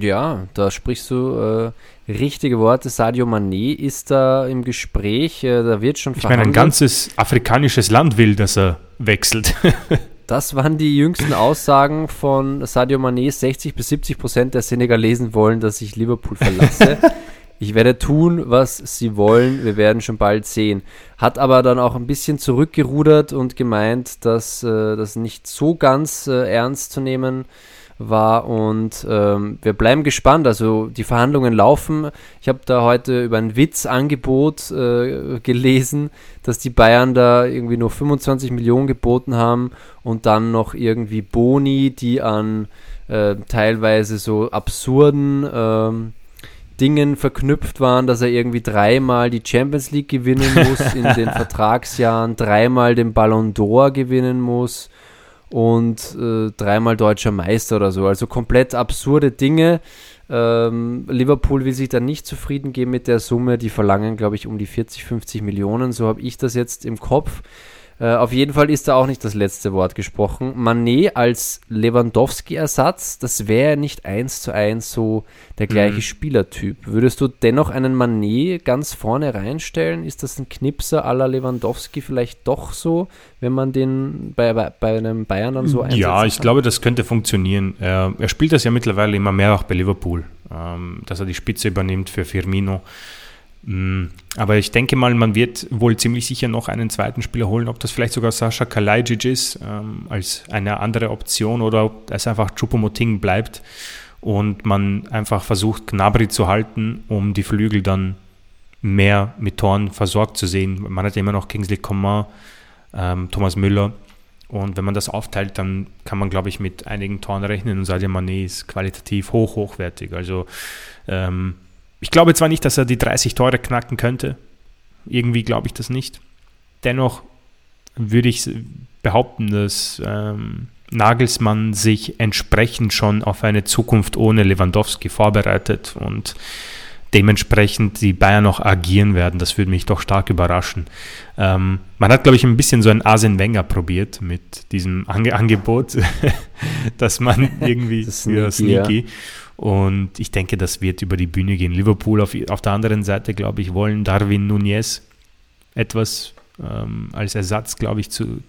Ja, da sprichst du äh, richtige Worte. Sadio Mané ist da im Gespräch, äh, da wird schon Ich meine, ein ganzes afrikanisches Land will, dass er wechselt. (laughs) das waren die jüngsten Aussagen von Sadio Mané. 60 bis 70 Prozent der Senegalesen wollen, dass ich Liverpool verlasse. (laughs) ich werde tun, was sie wollen. Wir werden schon bald sehen. Hat aber dann auch ein bisschen zurückgerudert und gemeint, dass äh, das nicht so ganz äh, ernst zu nehmen ist war und ähm, wir bleiben gespannt. Also die Verhandlungen laufen. Ich habe da heute über ein Witzangebot äh, gelesen, dass die Bayern da irgendwie nur 25 Millionen geboten haben und dann noch irgendwie Boni, die an äh, teilweise so absurden ähm, Dingen verknüpft waren, dass er irgendwie dreimal die Champions League gewinnen muss in den (laughs) Vertragsjahren, dreimal den Ballon d'Or gewinnen muss und äh, dreimal deutscher Meister oder so. Also komplett absurde Dinge. Ähm, Liverpool will sich da nicht zufrieden geben mit der Summe. Die verlangen, glaube ich, um die 40, 50 Millionen. So habe ich das jetzt im Kopf. Äh, auf jeden Fall ist da auch nicht das letzte Wort gesprochen. Manet als Lewandowski-Ersatz, das wäre nicht eins zu eins so der gleiche mhm. Spielertyp. Würdest du dennoch einen Manet ganz vorne reinstellen? Ist das ein Knipser aller Lewandowski vielleicht doch so, wenn man den bei, bei, bei einem Bayern dann so einsetzt? Ja, ich kann? glaube, das könnte funktionieren. Er, er, spielt das ja mittlerweile immer mehr auch bei Liverpool, ähm, dass er die Spitze übernimmt für Firmino. Mm, aber ich denke mal, man wird wohl ziemlich sicher noch einen zweiten Spieler holen, ob das vielleicht sogar Sascha Kalajic ist, ähm, als eine andere Option oder ob es einfach Chupomoting bleibt und man einfach versucht, Gnabry zu halten, um die Flügel dann mehr mit Toren versorgt zu sehen. Man hat ja immer noch Kingsley Coman, ähm, Thomas Müller Und wenn man das aufteilt, dann kann man, glaube ich, mit einigen Toren rechnen und Sadio Mané ist qualitativ hoch, hochwertig. Also ähm, ich glaube zwar nicht, dass er die 30 Tore knacken könnte. Irgendwie glaube ich das nicht. Dennoch würde ich behaupten, dass ähm, Nagelsmann sich entsprechend schon auf eine Zukunft ohne Lewandowski vorbereitet und dementsprechend die Bayern noch agieren werden. Das würde mich doch stark überraschen. Ähm, man hat, glaube ich, ein bisschen so ein Arsene Wenger probiert mit diesem Ange Angebot, (laughs) dass man (laughs) irgendwie das sneaky, sneaky. Ja. Und ich denke, das wird über die Bühne gehen. Liverpool auf, auf der anderen Seite, glaube ich, wollen Darwin Nunez etwas ähm, als Ersatz, glaube ich, zu,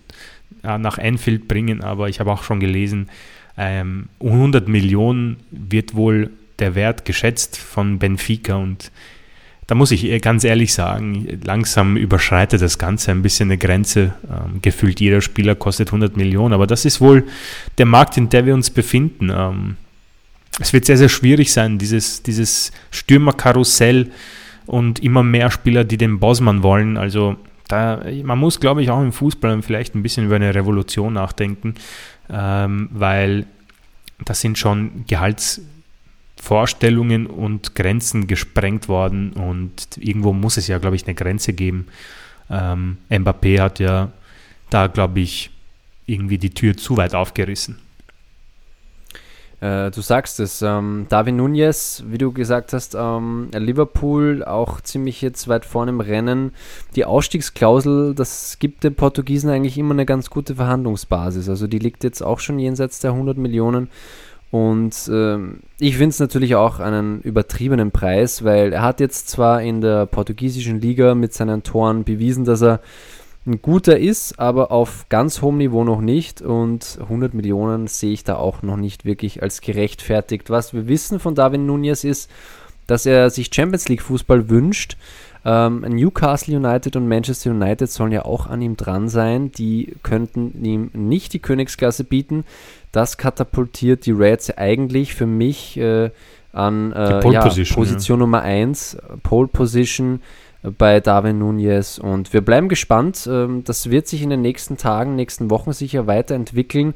äh, nach Enfield bringen. Aber ich habe auch schon gelesen, ähm, 100 Millionen wird wohl der Wert geschätzt von Benfica und da muss ich ganz ehrlich sagen, langsam überschreitet das Ganze ein bisschen eine Grenze. Ähm, gefühlt jeder Spieler kostet 100 Millionen, aber das ist wohl der Markt, in dem wir uns befinden. Ähm, es wird sehr, sehr schwierig sein, dieses, dieses Stürmerkarussell und immer mehr Spieler, die den Bosman wollen. Also da, man muss, glaube ich, auch im Fußball vielleicht ein bisschen über eine Revolution nachdenken, ähm, weil das sind schon Gehalts Vorstellungen und Grenzen gesprengt worden und irgendwo muss es ja, glaube ich, eine Grenze geben. Ähm, Mbappé hat ja da, glaube ich, irgendwie die Tür zu weit aufgerissen. Äh, du sagst es, ähm, David Nunez, wie du gesagt hast, ähm, Liverpool auch ziemlich jetzt weit vorne im Rennen. Die Ausstiegsklausel, das gibt den Portugiesen eigentlich immer eine ganz gute Verhandlungsbasis. Also die liegt jetzt auch schon jenseits der 100 Millionen. Und ähm, ich finde es natürlich auch einen übertriebenen Preis, weil er hat jetzt zwar in der portugiesischen Liga mit seinen Toren bewiesen, dass er ein guter ist, aber auf ganz hohem Niveau noch nicht. Und 100 Millionen sehe ich da auch noch nicht wirklich als gerechtfertigt. Was wir wissen von Darwin Nunez ist, dass er sich Champions League Fußball wünscht. Ähm, Newcastle United und Manchester United sollen ja auch an ihm dran sein. Die könnten ihm nicht die Königsklasse bieten. Das katapultiert die Reds eigentlich für mich äh, an äh, Pole ja, Position, Position ja. Nummer 1, Pole Position bei Darwin Nunez. Und wir bleiben gespannt. Ähm, das wird sich in den nächsten Tagen, nächsten Wochen sicher weiterentwickeln.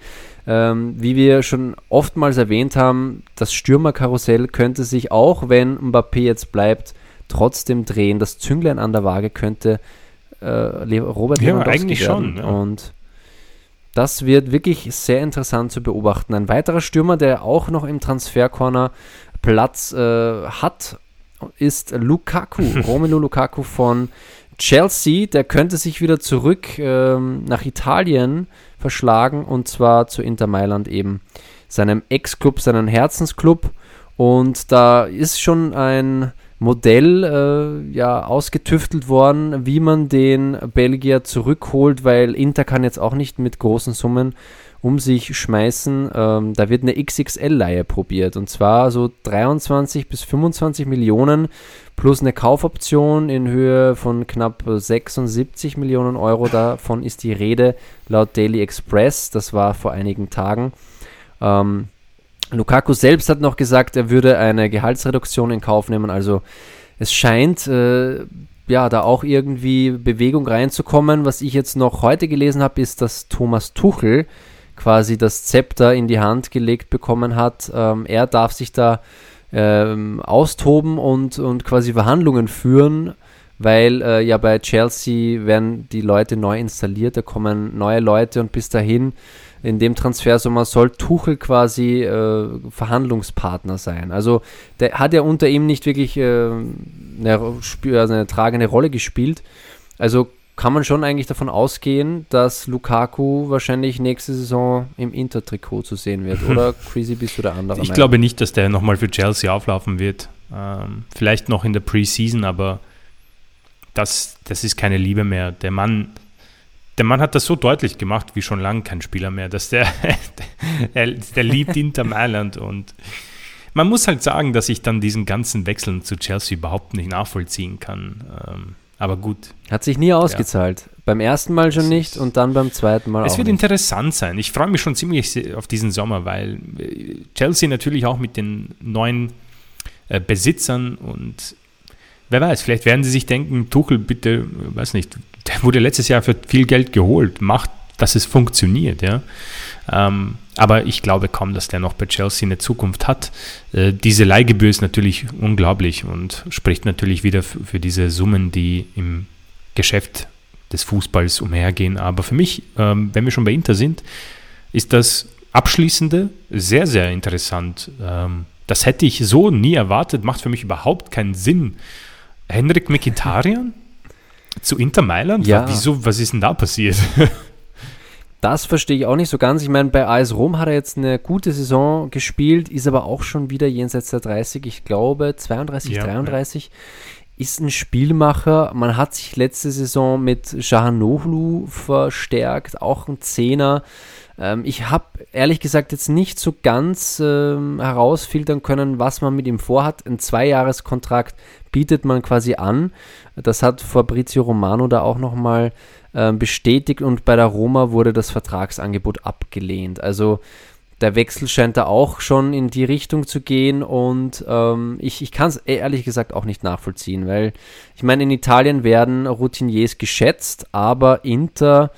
Ähm, wie wir schon oftmals erwähnt haben, das Stürmerkarussell könnte sich auch, wenn Mbappé jetzt bleibt, trotzdem drehen. Das Zünglein an der Waage könnte äh, Robert ja, Lewandowski eigentlich werden. schon. Ja. Und das wird wirklich sehr interessant zu beobachten. Ein weiterer Stürmer, der auch noch im Transfercorner Platz äh, hat, ist Lukaku, (laughs) Romelu Lukaku von Chelsea. Der könnte sich wieder zurück ähm, nach Italien verschlagen und zwar zu Inter Mailand eben, seinem Ex-Club, seinem Herzensclub. Und da ist schon ein Modell äh, ja ausgetüftelt worden, wie man den Belgier zurückholt, weil Inter kann jetzt auch nicht mit großen Summen um sich schmeißen. Ähm, da wird eine XXL-Leihe probiert und zwar so 23 bis 25 Millionen plus eine Kaufoption in Höhe von knapp 76 Millionen Euro. Davon ist die Rede laut Daily Express. Das war vor einigen Tagen. Ähm, Lukaku selbst hat noch gesagt, er würde eine Gehaltsreduktion in Kauf nehmen. Also es scheint äh, ja da auch irgendwie Bewegung reinzukommen. Was ich jetzt noch heute gelesen habe, ist, dass Thomas Tuchel quasi das Zepter in die Hand gelegt bekommen hat. Ähm, er darf sich da ähm, austoben und, und quasi Verhandlungen führen, weil äh, ja bei Chelsea werden die Leute neu installiert, da kommen neue Leute und bis dahin in dem Transfersommer soll Tuchel quasi äh, Verhandlungspartner sein. Also der hat ja unter ihm nicht wirklich äh, eine, also eine tragende Rolle gespielt. Also kann man schon eigentlich davon ausgehen, dass Lukaku wahrscheinlich nächste Saison im Inter-Trikot zu sehen wird. Oder (laughs) Crazy bist du der andere? Ich Meinung? glaube nicht, dass der nochmal für Chelsea auflaufen wird. Ähm, vielleicht noch in der Preseason, aber das, das ist keine Liebe mehr. Der Mann der Mann hat das so deutlich gemacht wie schon lange kein Spieler mehr, dass der, (laughs) der, der liebt Inter Mailand und man muss halt sagen, dass ich dann diesen ganzen Wechseln zu Chelsea überhaupt nicht nachvollziehen kann. Ähm, aber gut. Hat sich nie ausgezahlt. Ja. Beim ersten Mal schon nicht und dann beim zweiten Mal es auch. Es wird nicht. interessant sein. Ich freue mich schon ziemlich auf diesen Sommer, weil äh, Chelsea natürlich auch mit den neuen äh, Besitzern und wer weiß, vielleicht werden sie sich denken, Tuchel, bitte, weiß nicht, der wurde letztes Jahr für viel Geld geholt. Macht dass es funktioniert, ja. Ähm, aber ich glaube kaum, dass der noch bei Chelsea eine Zukunft hat. Äh, diese Leihgebühr ist natürlich unglaublich und spricht natürlich wieder für diese Summen, die im Geschäft des Fußballs umhergehen. Aber für mich, ähm, wenn wir schon bei Inter sind, ist das Abschließende sehr, sehr interessant. Ähm, das hätte ich so nie erwartet, macht für mich überhaupt keinen Sinn. Henrik Mkhitaryan (laughs) zu Inter Mailand? Ja. Wieso, was ist denn da passiert? (laughs) Das verstehe ich auch nicht so ganz. Ich meine, bei AS Rom hat er jetzt eine gute Saison gespielt, ist aber auch schon wieder jenseits der 30, ich glaube 32, Ja, 33. Ist ein Spielmacher. Man hat sich letzte Saison mit Shahanoglu verstärkt, auch ein Zehner. Ähm, ich habe ehrlich gesagt jetzt nicht so ganz ähm, herausfiltern können, was man mit ihm vorhat. Ein Zweijahreskontrakt bietet man quasi an. Das hat Fabrizio Romano da auch nochmal ähm, bestätigt und bei der Roma wurde das Vertragsangebot abgelehnt. Also der Wechsel scheint da auch schon in die Richtung zu gehen und ähm, ich, ich kann es ehrlich gesagt auch nicht nachvollziehen, weil ich meine, in Italien werden Routiniers geschätzt, aber Inter,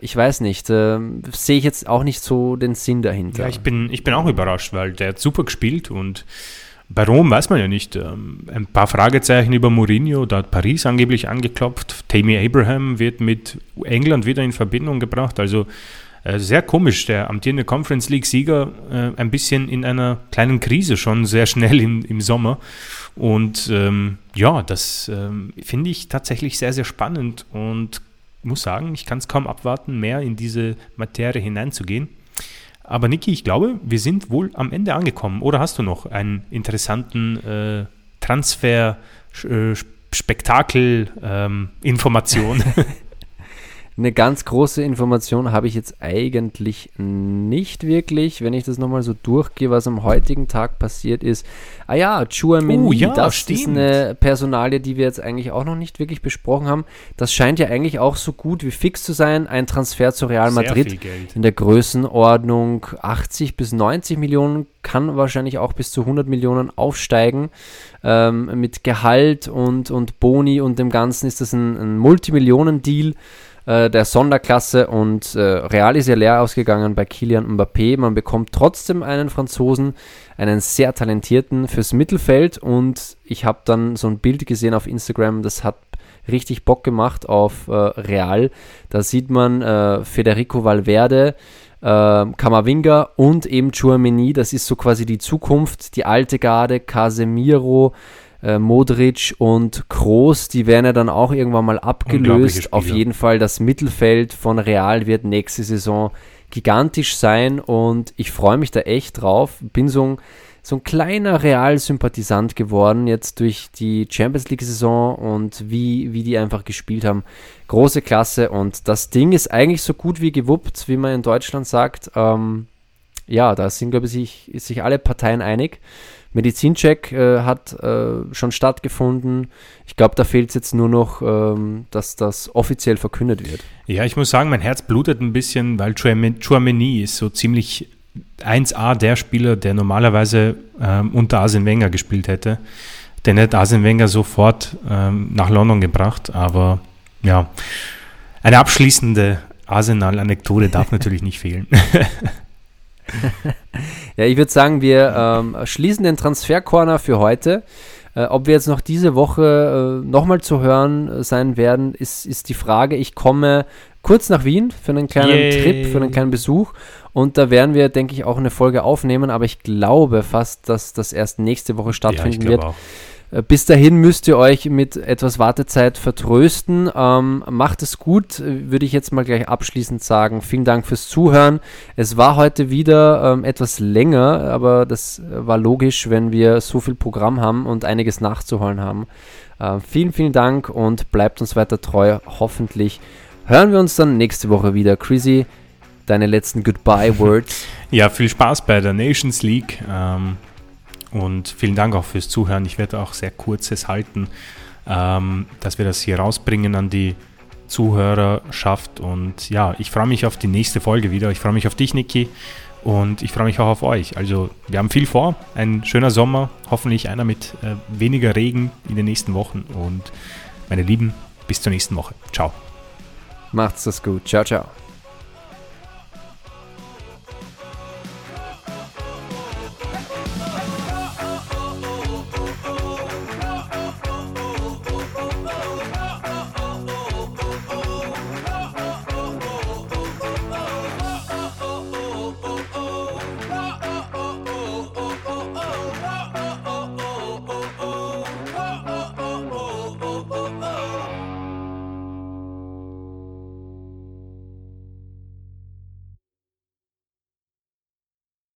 ich weiß nicht, äh, sehe ich jetzt auch nicht so den Sinn dahinter. Ja, ich bin, ich bin auch überrascht, weil der hat super gespielt und bei Rom weiß man ja nicht. Ähm, ein paar Fragezeichen über Mourinho, da hat Paris angeblich angeklopft. Tammy Abraham wird mit England wieder in Verbindung gebracht. Also äh, sehr komisch, der amtierende Conference League-Sieger äh, ein bisschen in einer kleinen Krise schon sehr schnell im, im Sommer. Und ähm, ja, das ähm, finde ich tatsächlich sehr, sehr spannend und muss sagen, ich kann es kaum abwarten, mehr in diese Materie hineinzugehen. Aber Niki, ich glaube, wir sind wohl am Ende angekommen. Oder hast du noch einen interessanten äh, Transfer, äh, Spektakel, ähm, Information? (laughs) (laughs) Eine ganz große Information habe ich jetzt eigentlich nicht wirklich, wenn ich das nochmal so durchgehe, was am heutigen Tag passiert ist. Ah ja, Chouameni, Oh ja, das stimmt. ist eine Personalie, die wir jetzt eigentlich auch noch nicht wirklich besprochen haben. Das scheint ja eigentlich auch so gut wie fix zu sein. Ein Transfer zu Real Madrid in der Größenordnung 80 bis 90 Millionen, kann wahrscheinlich auch bis zu 100 Millionen aufsteigen. Ähm, mit Gehalt und, und Boni und dem Ganzen ist das ein, ein Multimillionen-Deal äh, der Sonderklasse und äh, Real ist ja leer ausgegangen bei Kilian Mbappé. Man bekommt trotzdem einen Franzosen, einen sehr talentierten fürs Mittelfeld und ich habe dann so ein Bild gesehen auf Instagram, das hat richtig Bock gemacht auf äh, Real. Da sieht man äh, Federico Valverde, äh, Kamavinga und eben Chouameni. Das ist so quasi die Zukunft, die alte Garde, Casemiro, äh, Modric und Kroos, die werden ja dann auch irgendwann mal abgelöst. Auf jeden Fall das Mittelfeld von Real wird nächste Saison gigantisch sein und ich freue mich da echt drauf. Bin so ein, so ein kleiner Real-Sympathisant geworden jetzt durch die Champions League-Saison und wie, wie die einfach gespielt haben. Große Klasse und das Ding ist eigentlich so gut wie gewuppt, wie man in Deutschland sagt. Ähm, ja, da sind, glaube ich, sich, sich alle Parteien einig. Medizincheck äh, hat äh, schon stattgefunden. Ich glaube, da fehlt es jetzt nur noch, ähm, dass das offiziell verkündet wird. Ja, ich muss sagen, mein Herz blutet ein bisschen, weil Chouamen- Chouameni ist so ziemlich 1A der Spieler, der normalerweise ähm, unter Arsene Wenger gespielt hätte. Den hätte Arsene Wenger sofort ähm, nach London gebracht, aber ja, eine abschließende Arsenal-Anekdote darf (laughs) natürlich nicht fehlen. (laughs) (laughs) Ja, ich würde sagen, wir ähm, schließen den Transfercorner für heute. Äh, ob wir jetzt noch diese Woche äh, nochmal zu hören äh, sein werden, ist, ist die Frage. Ich komme kurz nach Wien für einen kleinen Yay. Trip, für einen kleinen Besuch. Und da werden wir, denke ich, auch eine Folge aufnehmen. Aber ich glaube fast, dass das erst nächste Woche ja, stattfinden glaube wird. auch. Äh, Bis dahin müsst ihr euch mit etwas Wartezeit vertrösten. Ähm, macht es gut, äh, würde ich jetzt mal gleich abschließend sagen. Vielen Dank fürs Zuhören. Es war heute wieder ähm, etwas länger, aber das äh, war logisch, wenn wir so viel Programm haben und einiges nachzuholen haben. Äh, vielen, vielen Dank und bleibt uns weiter treu. Hoffentlich hören wir uns dann nächste Woche wieder. Chrissy, deine letzten Goodbye-Words. (laughs) Ja, viel Spaß bei der Nations League ähm, und vielen Dank auch fürs Zuhören. Ich werde auch sehr kurzes halten, ähm, dass wir das hier rausbringen an die Zuhörerschaft. Und ja, ich freue mich auf die nächste Folge wieder. Ich freue mich auf dich, Niki. Und ich freue mich auch auf euch. Also, wir haben viel vor. Ein schöner Sommer. Hoffentlich einer mit äh, weniger Regen in den nächsten Wochen. Und meine Lieben, bis zur nächsten Woche. Ciao. Macht's das gut. Ciao, ciao.